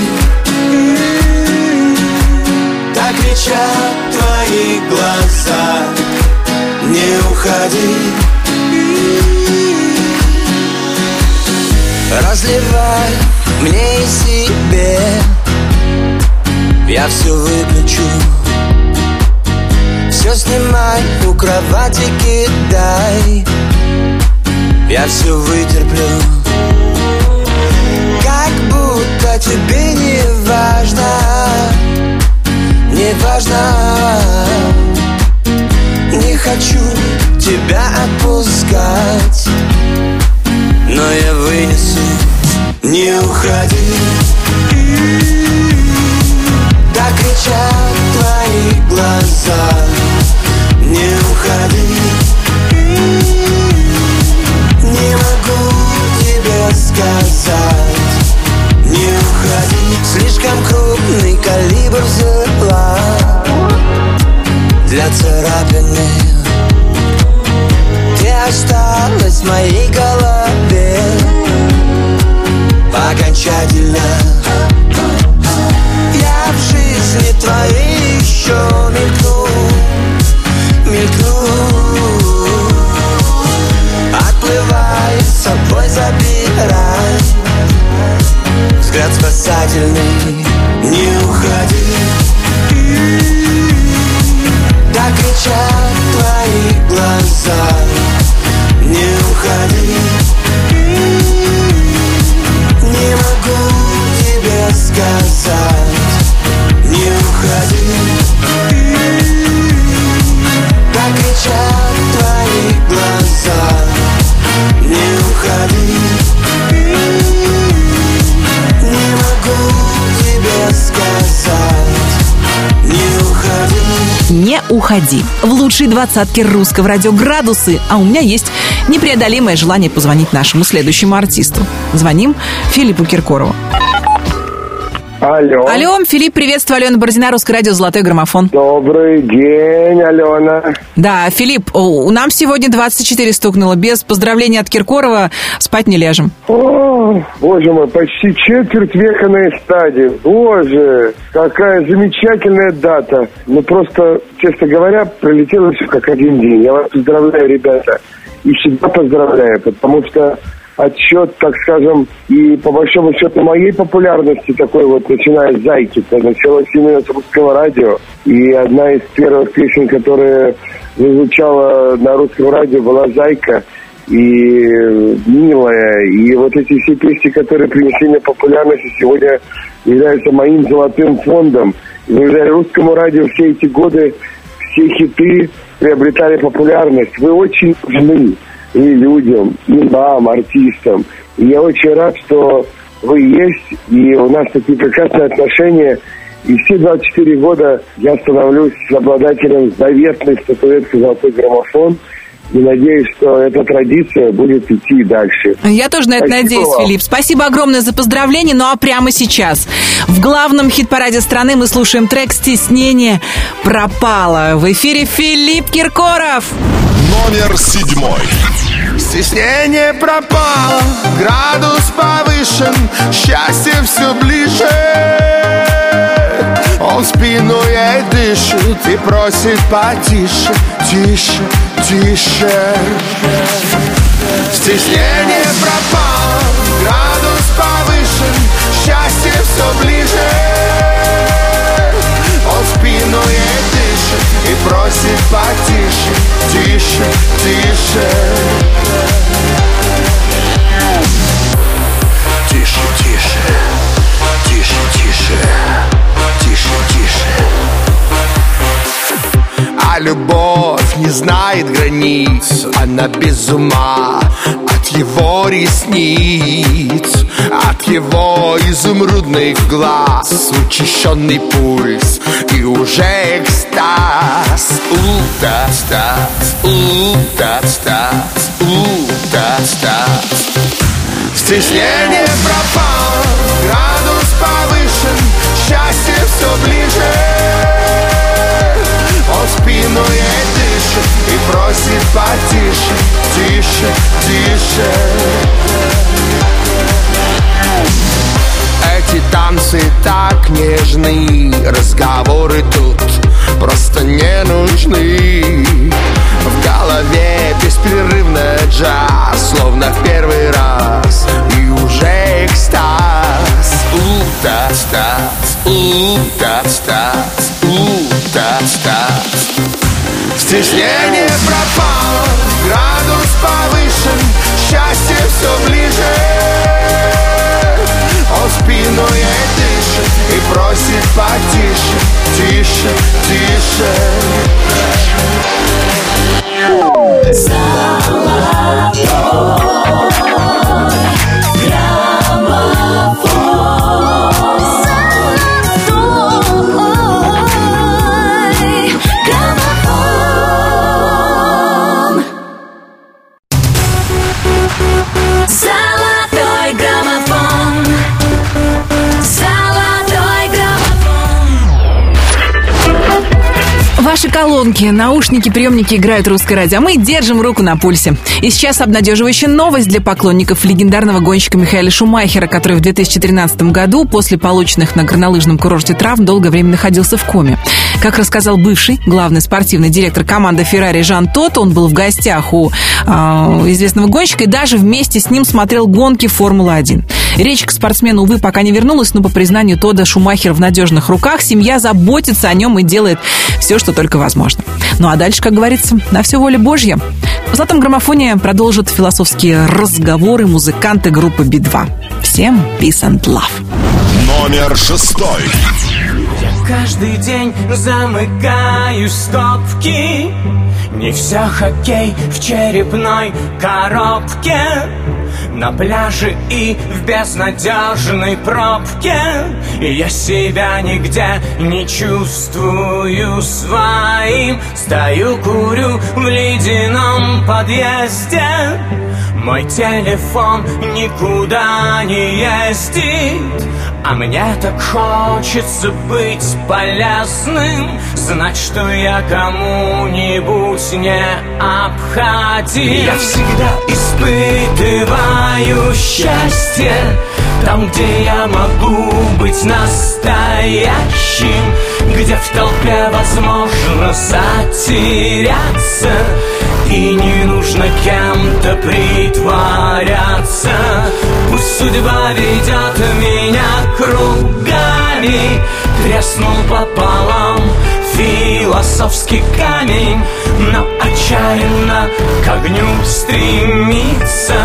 Так кричат твои глаза. Не уходи Разливай мне и себе. Я все выключу Все снимай, у кровати кидай Я все вытерплю. Как будто тебе не важно Не важно. Не хочу тебя отпускать но я вынесу. Не уходи. Так кричат твои глаза. Не уходи. Не могу тебе сказать. Не уходи. Слишком крупный калибр взяла. Для царапины Ты осталась в моей голове. Окончательно. Я в жизни твоей еще мелькну Мелькну. Отплывай с собой забирай Взгляд спасательный. Не уходи. Так кричат твои глаза Не уходи. В лучшей двадцатке русского радио «Градусы», а у меня есть непреодолимое желание позвонить нашему следующему артисту. Звоним Филиппу Киркорову. Алло. Алло, Филипп, приветствую, Алена Бородина, Русское радио «Золотой граммофон». Добрый день, Алена. Да, Филипп, нам сегодня 24 стукнуло. Без поздравления от Киркорова спать не ляжем. О, боже мой, почти четверть века на эстаде. Боже, какая замечательная дата. Ну, просто, честно говоря, пролетело все как один день. Я вас поздравляю, ребята. И всегда поздравляю, потому что отчет, так скажем, и по большому счету моей популярности такой вот, начиная с «Зайки», началось именно с русского радио. И одна из первых песен, которая звучала на русском радио, была «Зайка» и «Милая». И вот эти все песни, которые принесли мне популярность, сегодня являются моим золотым фондом. И благодаря русскому радио все эти годы все хиты приобретали популярность. Вы очень нужны и людям, и нам, артистам. И я очень рад, что вы есть, и у нас такие прекрасные отношения. И все 24 года я становлюсь обладателем заветной статуэтки «Золотой граммофон». И надеюсь, что эта традиция будет идти дальше. Я тоже на это Спасибо надеюсь, вам. Филипп. Спасибо огромное за поздравление. Ну а прямо сейчас в главном хит-параде страны мы слушаем трек «Стеснение пропало». В эфире Филипп Киркоров. Номер седьмой. Стеснение пропало, градус повышен, счастье все ближе. Он спину ей дышит и просит потише, тише, тише. Стеснение пропало, градус повышен, счастье все ближе. Он спину ей дышит и просит потише, тише, тише. Тише, тише, тише, тише, тише. А любовь не знает границ, она без ума от его ресниц, от его изумрудных глаз, учащенный пульс и уже экстаз. У-тас-тас, у-тас-тас, у-тас-тас. Стеснение пропало, градус повышен, счастье все ближе. Он спину ей дышит и просит потише, тише, тише. Эти танцы так нежны, разговоры тут просто не нужны. В голове беспрерывно джаз, словно в первый раз, и уже экстаз. У-тас-тас, у-тас-тас, у-тас-тас. Стеснение пропало, градус повышен, счастье все ближе. Он спину ей дышит и просит потише, тише, тише. Ваши колонки, наушники, приемники играют русское радио, а мы держим руку на пульсе. И сейчас обнадеживающая новость для поклонников легендарного гонщика Михаила Шумахера, который в 2013 году после полученных на горнолыжном курорте травм долгое время находился в коме. Как рассказал бывший главный спортивный директор команды Феррари Жан Тот, он был в гостях у э, известного гонщика и даже вместе с ним смотрел гонки Формулы-1. Речь к спортсмену, увы, пока не вернулась, но по признанию Тода Шумахер в надежных руках, семья заботится о нем и делает все, что только возможно. Ну а дальше, как говорится, на все воля Божья. В «Золотом граммофоне» продолжат философские разговоры музыканты группы Би-2. Всем peace and love. Номер шестой. Я каждый день замыкаю стопки Не все хоккей в черепной коробке На пляже и в безнадежной пробке. Я себя нигде не чувствую своим. Стою, курю в ледяном подъезде. Мой телефон никуда не ездит. А мне так хочется быть полезным. Знать, что я кому-нибудь не обходим Я всегда испытываю счастье Там, где я могу быть настоящим Где в толпе возможно затеряться И не нужно кем-то притворяться. Пусть судьба ведет меня кругами Треснул пополам философский камень Но отчаянно к огню стремится.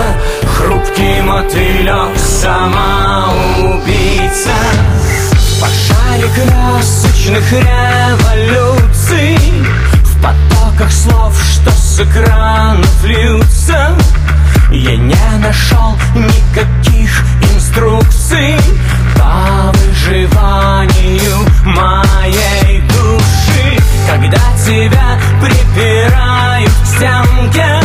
Хрупкий мотылек самоубийца. В пожаре красочных революций В потоках слов, что с экранов льются. Я не нашел никаких инструкций По выживанию моей Когда тебя припирают к стенке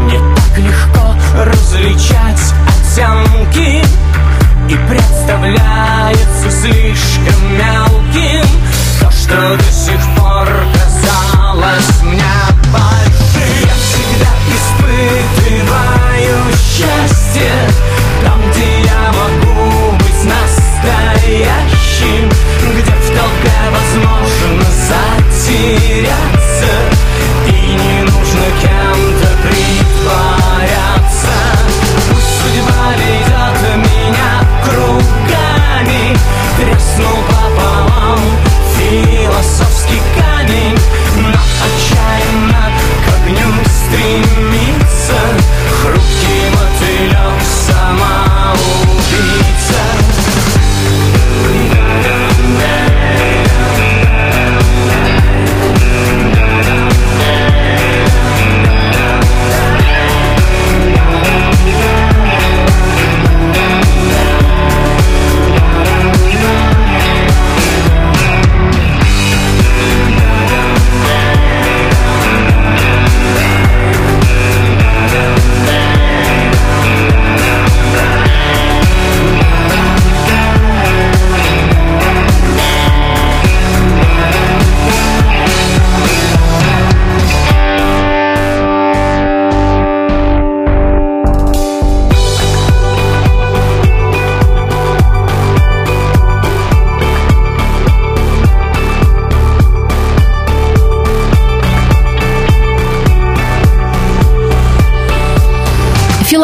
Не так легко различать оттенки И представляется слишком мелким. То, что до сих пор затеряться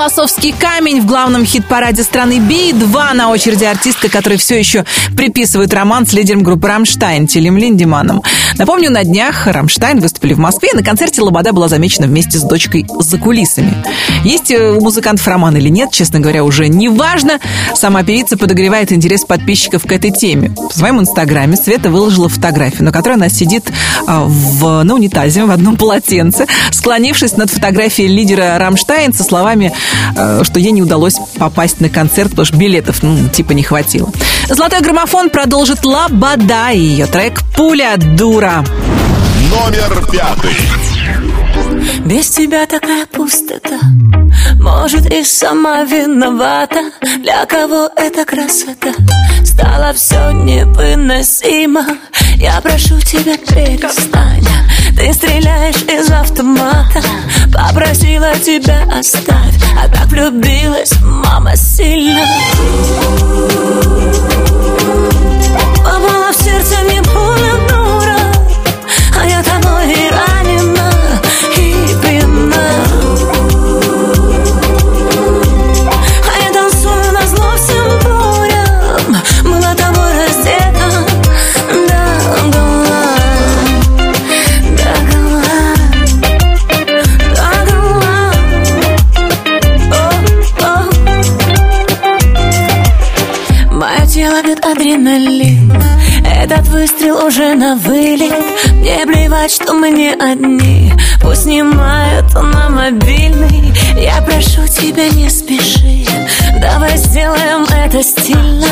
философский камень в главном хит-параде страны Би-2. На очереди артистка, который все еще приписывает роман с лидером группы «Рамштайн» Тилем Линдеманом. Напомню, на днях «Рамштайн» выступили в Москве, и на концерте Лобода была замечена вместе с дочкой за кулисами. Есть э, у музыкантов роман или нет, честно говоря, уже не важно. Сама певица подогревает интерес подписчиков к этой теме. В своем инстаграме Света выложила фотографию, на которой она сидит а, в, на унитазе в одном полотенце, склонившись над фотографией лидера «Рамштайн» со словами, э, что ей не удалось попасть на концерт, потому что билетов, ну, типа, не хватило. Золотой граммофон продолжит Лобода и ее трек «Пуля дура». Номер пятый. Без тебя такая пустота. Может и сама виновата. Для кого эта красота? Стало все невыносимо. Я прошу тебя перестань. Ты стреляешь из автомата. Попросила тебя оставь. А так влюбилась мама сильно. Попала в сердце не понял Бьет адреналин. Этот выстрел уже на вылет. Мне плевать, что мы не одни. Пусть снимают на мобильный. Я прошу тебя, не спеши. Давай сделаем это стильно.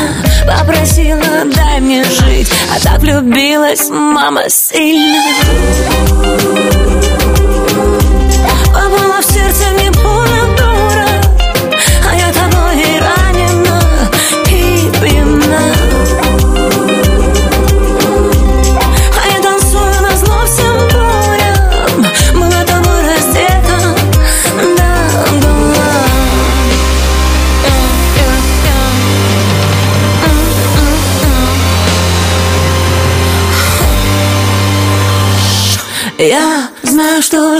Попросила, дай мне жить. А так влюбилась мама сильно. Попала в сердце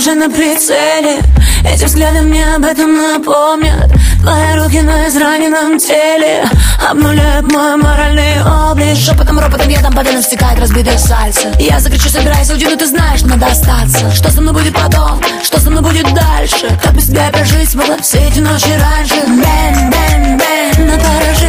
уже на прицеле. Эти взгляды мне об этом напомнят. Твои руки на израненном теле Обнуляют мой моральный облик. Шепотом, ропотом я там победно стекает разбитое сальце. Я закричу, собирайся, уйди, но ты знаешь, надо остаться. Что со мной будет потом, что со мной будет дальше? Как без тебя прожить смогла все эти ночи раньше? Бэн, бэн, бэн, на поражении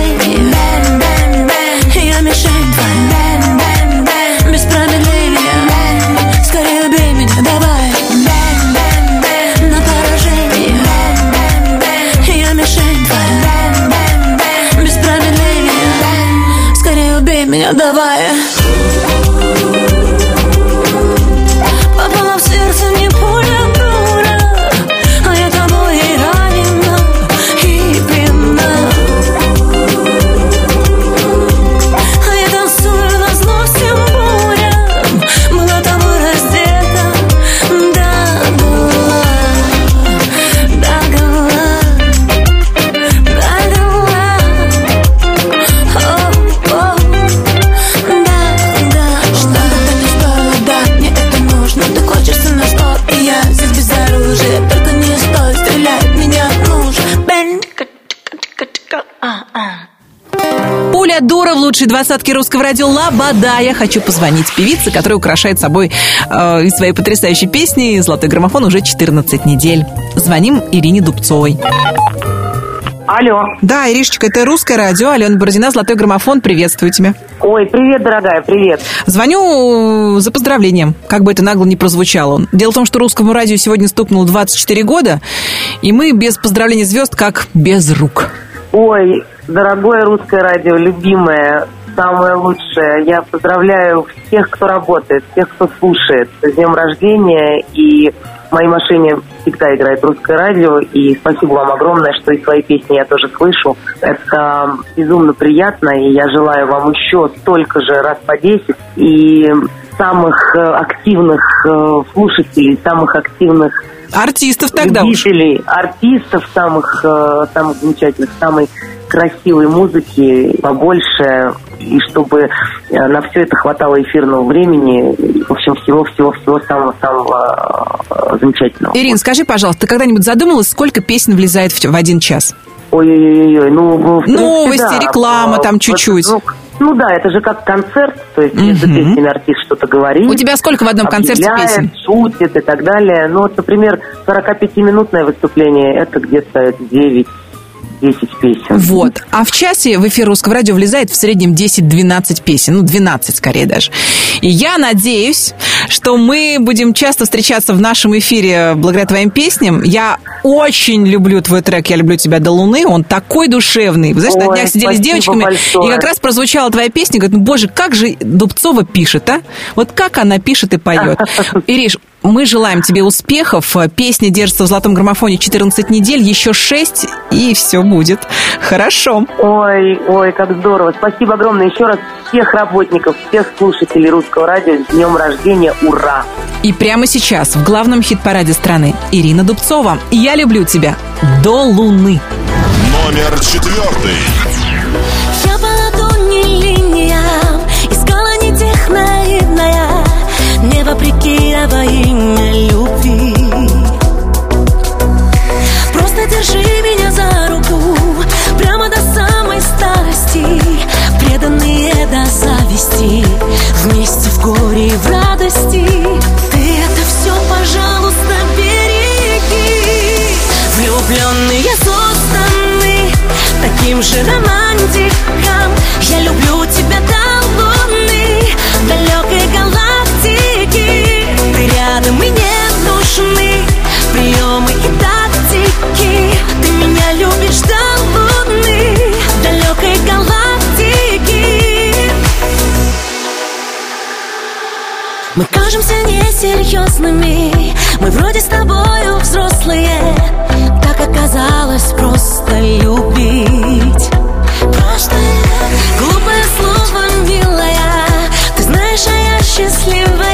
давай лучшей двадцатке русского радио Лабада. Я хочу позвонить певице, которая украшает собой э, из своей потрясающей песни «Золотой граммофон» уже 14 недель. Звоним Ирине Дубцовой. Алло. Да, Иришечка, это русское радио. Алена Бородина, «Золотой граммофон». Приветствую тебя. Ой, привет, дорогая, привет. Звоню за поздравлением, как бы это нагло не прозвучало. Дело в том, что русскому радио сегодня стукнуло 24 года, и мы без поздравления звезд как без рук. Ой, дорогое русское радио, любимое, самое лучшее. Я поздравляю всех, кто работает, всех, кто слушает. С днем рождения. И в моей машине всегда играет русское радио. И спасибо вам огромное, что и свои песни я тоже слышу. Это безумно приятно. И я желаю вам еще столько же раз по 10. И самых э, активных э, слушателей, самых активных Артистов тогда уж. любителей, артистов самых, э, самых замечательных, самой красивой музыки побольше, и чтобы на все это хватало эфирного времени, в общем, всего-всего-всего самого-самого замечательного. Ирин, скажи, пожалуйста, ты когда-нибудь задумалась, сколько песен влезает в, один час? Ой-ой-ой, ну... в принципе, Новости, да. реклама там чуть-чуть. Ну, ну да, это же как концерт, то есть между песнями артист что-то говорит. У тебя сколько в одном концерте песен? шутит и так далее. Ну, вот, например, 45-минутное выступление, это где-то 9 10 песен. Вот. А в часе в эфир русского радио влезает в среднем 10-12 песен. Ну, 12 скорее даже. И я надеюсь, что мы будем часто встречаться в нашем эфире благодаря твоим песням. Я очень люблю твой трек «Я люблю тебя до луны». Он такой душевный. Вы знаешь, на Ой, днях сидели с девочками, большое. и как раз прозвучала твоя песня. Говорят, ну, боже, как же Дубцова пишет, а? Вот как она пишет и поет. Ириш, Мы желаем тебе успехов. Песня держится в золотом граммофоне 14 недель, еще 6, и все будет хорошо. Ой, ой, как здорово. Спасибо огромное еще раз всех работников, всех слушателей русского радио с днем рождения. Ура! И прямо сейчас в главном хит-параде страны Ирина Дубцова «Я люблю тебя» до луны. Номер четвертый. Вопреки, а во имя любви. Просто держи меня за руку Прямо до самой старости Преданные до зависти Вместе в горе и в радости. Ты это все, пожалуйста, береги. Влюбленные созданы таким же романтиком. Я люблю тебя до луны, далекой галактики Рядом и не нужны. Приемы и тактики. Ты меня любишь до луны, далекой галактики Мы кажемся несерьезными Мы вроде с тобою взрослые. Так оказалось просто любить. Просто Глупое слово, милая. Ты знаешь, а я счастливая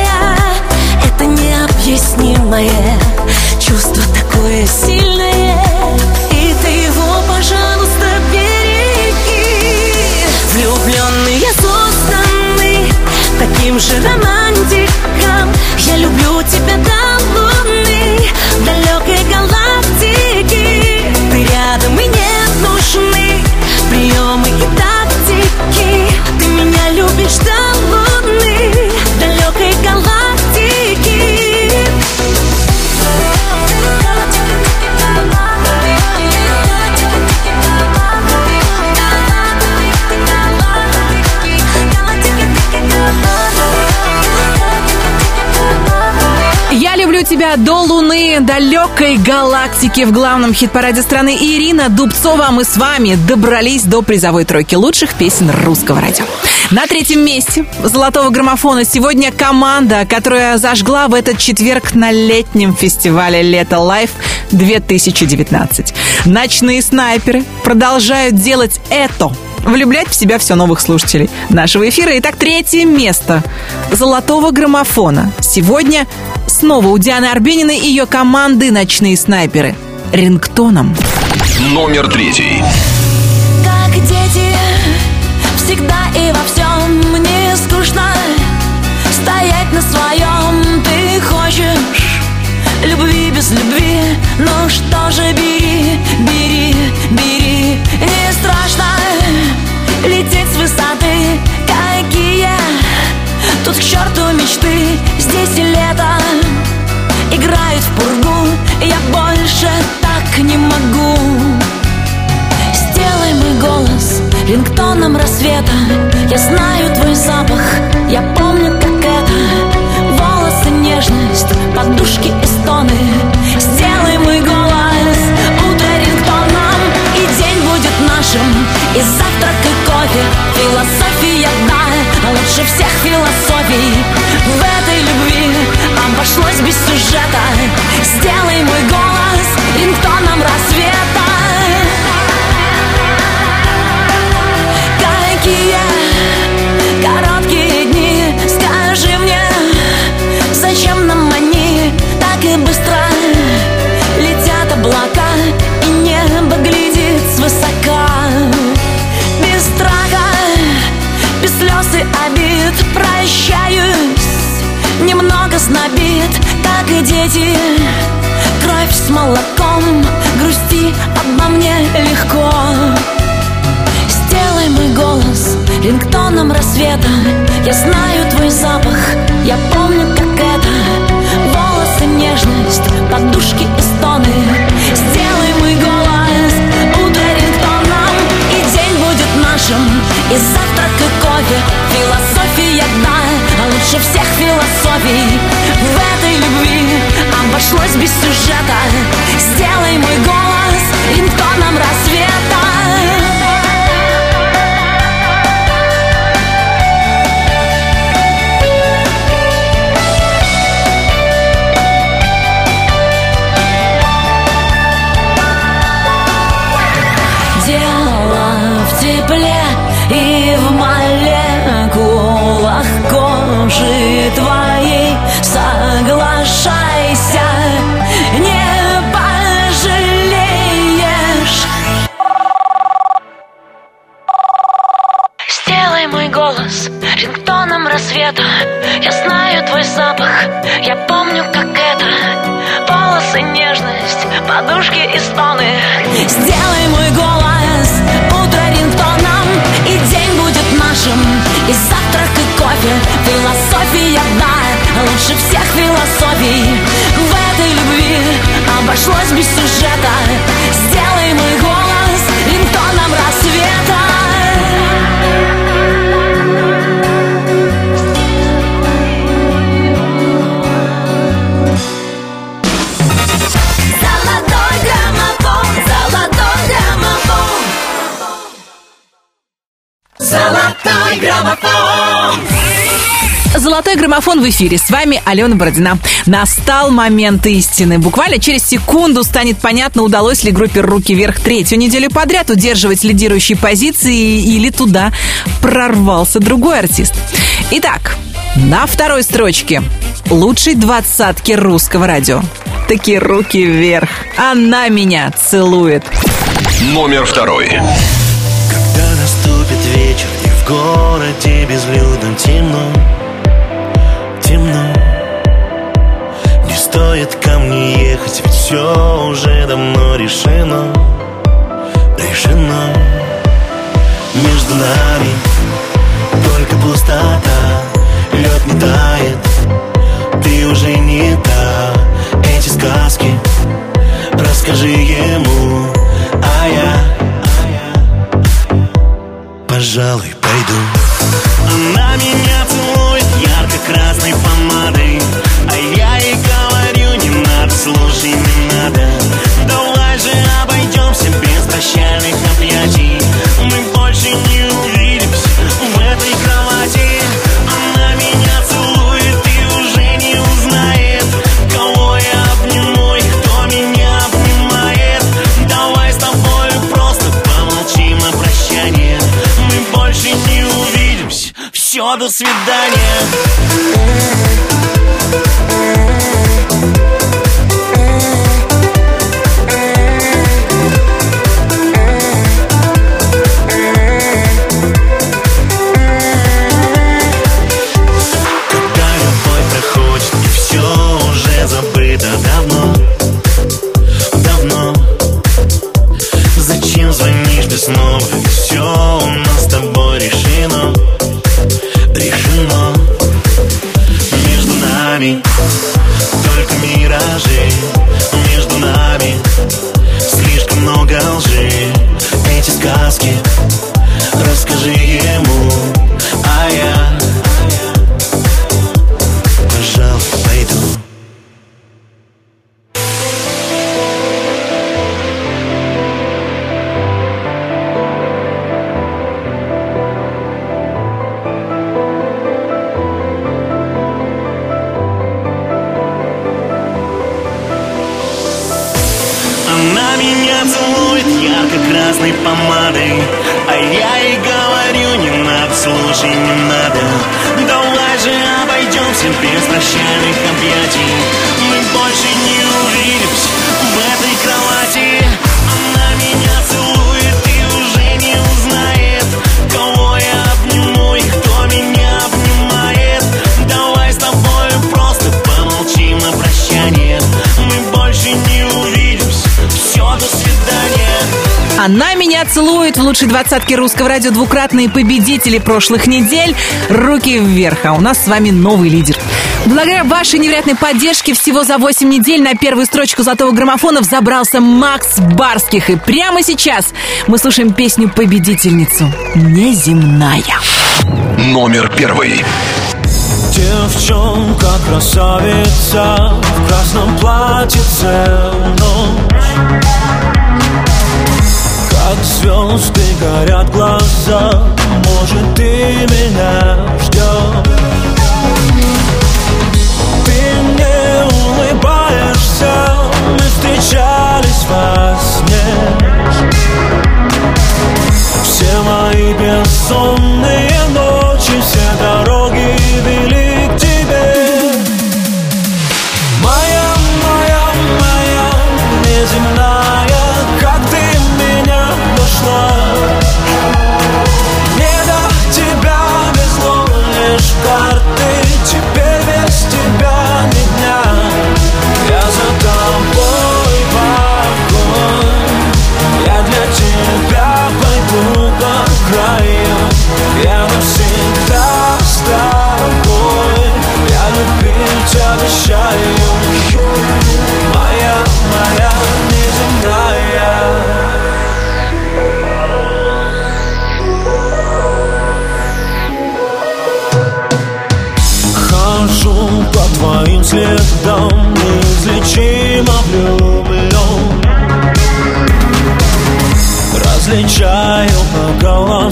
до Луны, далекой галактики в главном хит-параде страны. Ирина Дубцова, мы с вами добрались до призовой тройки лучших песен русского радио. На третьем месте золотого граммофона сегодня команда, которая зажгла в этот четверг на летнем фестивале «Лето Live» 2019. Ночные снайперы продолжают делать это влюблять в себя все новых слушателей нашего эфира. Итак, третье место золотого граммофона. Сегодня снова у Дианы Арбениной и ее команды «Ночные снайперы». Рингтоном. Номер третий. Как дети, всегда и во всем мне скучно Стоять на своем ты хочешь Любви без любви, ну что же бери, бери, бери тут к черту мечты Здесь и лето. Играет в пургу Я больше так не могу. Сделай мой голос рингтоном рассвета. Я знаю твой запах, я помню, как это. Волосы, нежность, подушки и стоны. Сделай мой голос утро рингтоном И день будет нашим, и завтрак, и кофе лучше всех философий. В этой любви обошлось без сюжета. Сделай мой голос рингтоном рассвета. Какие короткие дни, скажи мне Зачем нам они так и быстро как и дети Кровь с молоком, грусти обо мне легко. Сделай мой голос рингтоном рассвета. Я знаю твой запах, я помню, как это. Волосы, нежность, подушки и стоны. Сделай мой голос утро рингтоном. И день будет нашим, и завтрак, и кофе обошлось без сюжета. Сделай мой голос рингтоном рассвета Золотой граммофон в эфире. С вами Алена Бородина. Настал момент истины. Буквально через секунду станет понятно, удалось ли группе «Руки вверх» третью неделю подряд удерживать лидирующие позиции или туда прорвался другой артист. Итак, на второй строчке лучшей двадцатки русского радио. Такие руки вверх. Она меня целует. Номер второй. Когда наступит вечер и в городе безлюдно темно, темно. Не стоит ко мне ехать, ведь все уже давно решено. Решено Между нами. Только пустота Лед не тает, ты уже не та. Эти сказки расскажи ему. А я пожалуй, пойду. Она меня целует ярко-красной помадой А я ей говорю, не надо, слушай, не надо. Давай же обойдемся без прощальных объятий. Мы больше не увидимся в этой кровати. Она меня целует и уже не узнает Кого я обниму и кто меня обнимает. Давай с тобой просто помолчим о прощании. Мы больше не увидимся. Все, до свидания Она меня целует в лучшей двадцатке русского радио двукратные победители прошлых недель. Руки вверх. А у нас с вами новый лидер. Благодаря вашей невероятной поддержке всего за 8 недель на первую строчку золотого граммофона взобрался Макс Барских. И прямо сейчас мы слушаем песню «Победительницу» «Неземная». Номер первый. Девчонка красавица В красном ночь Как звезды горят глаза. Может, ты меня ждешь Ты не улыбаешься. Мы встречались во сне. Все мои бессонные по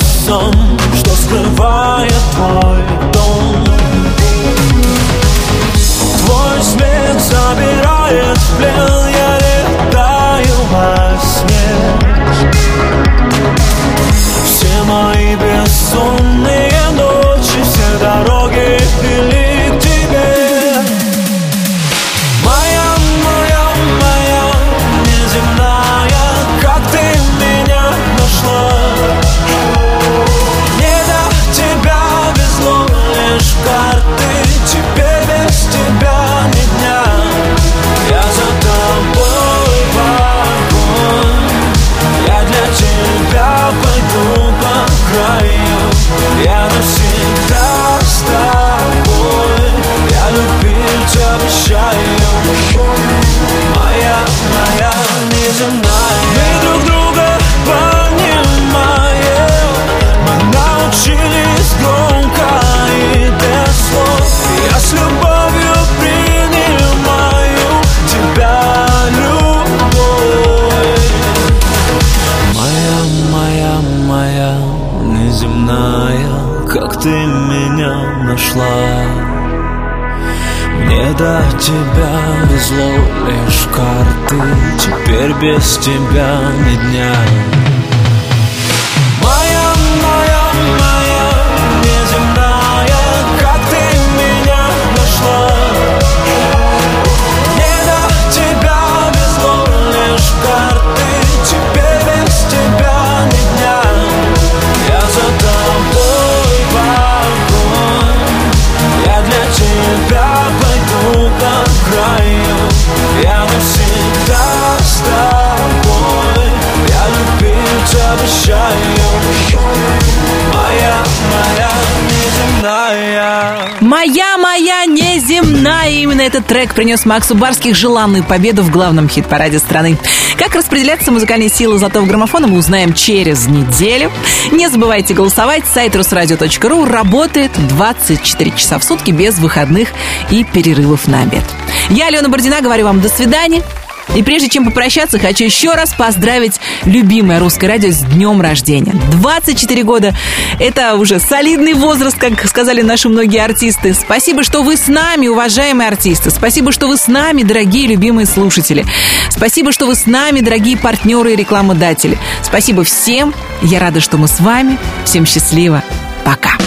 карты Теперь без тебя ни дня Моя, моя неземная. Именно этот трек принес Максу Барских желанную победу в главном хит-параде страны. Как распределяться музыкальные силы золотого граммофона, мы узнаем через неделю. Не забывайте голосовать. Сайт русрадио.ру работает 24 часа в сутки без выходных и перерывов на обед. Я, Алена Бородина, говорю вам до свидания. И прежде чем попрощаться, хочу еще раз поздравить любимое русское радио с днем рождения. 24 года – это уже солидный возраст, как сказали наши многие артисты. Спасибо, что вы с нами, уважаемые артисты. Спасибо, что вы с нами, дорогие любимые слушатели. Спасибо, что вы с нами, дорогие партнеры и рекламодатели. Спасибо всем. Я рада, что мы с вами. Всем счастливо. Пока.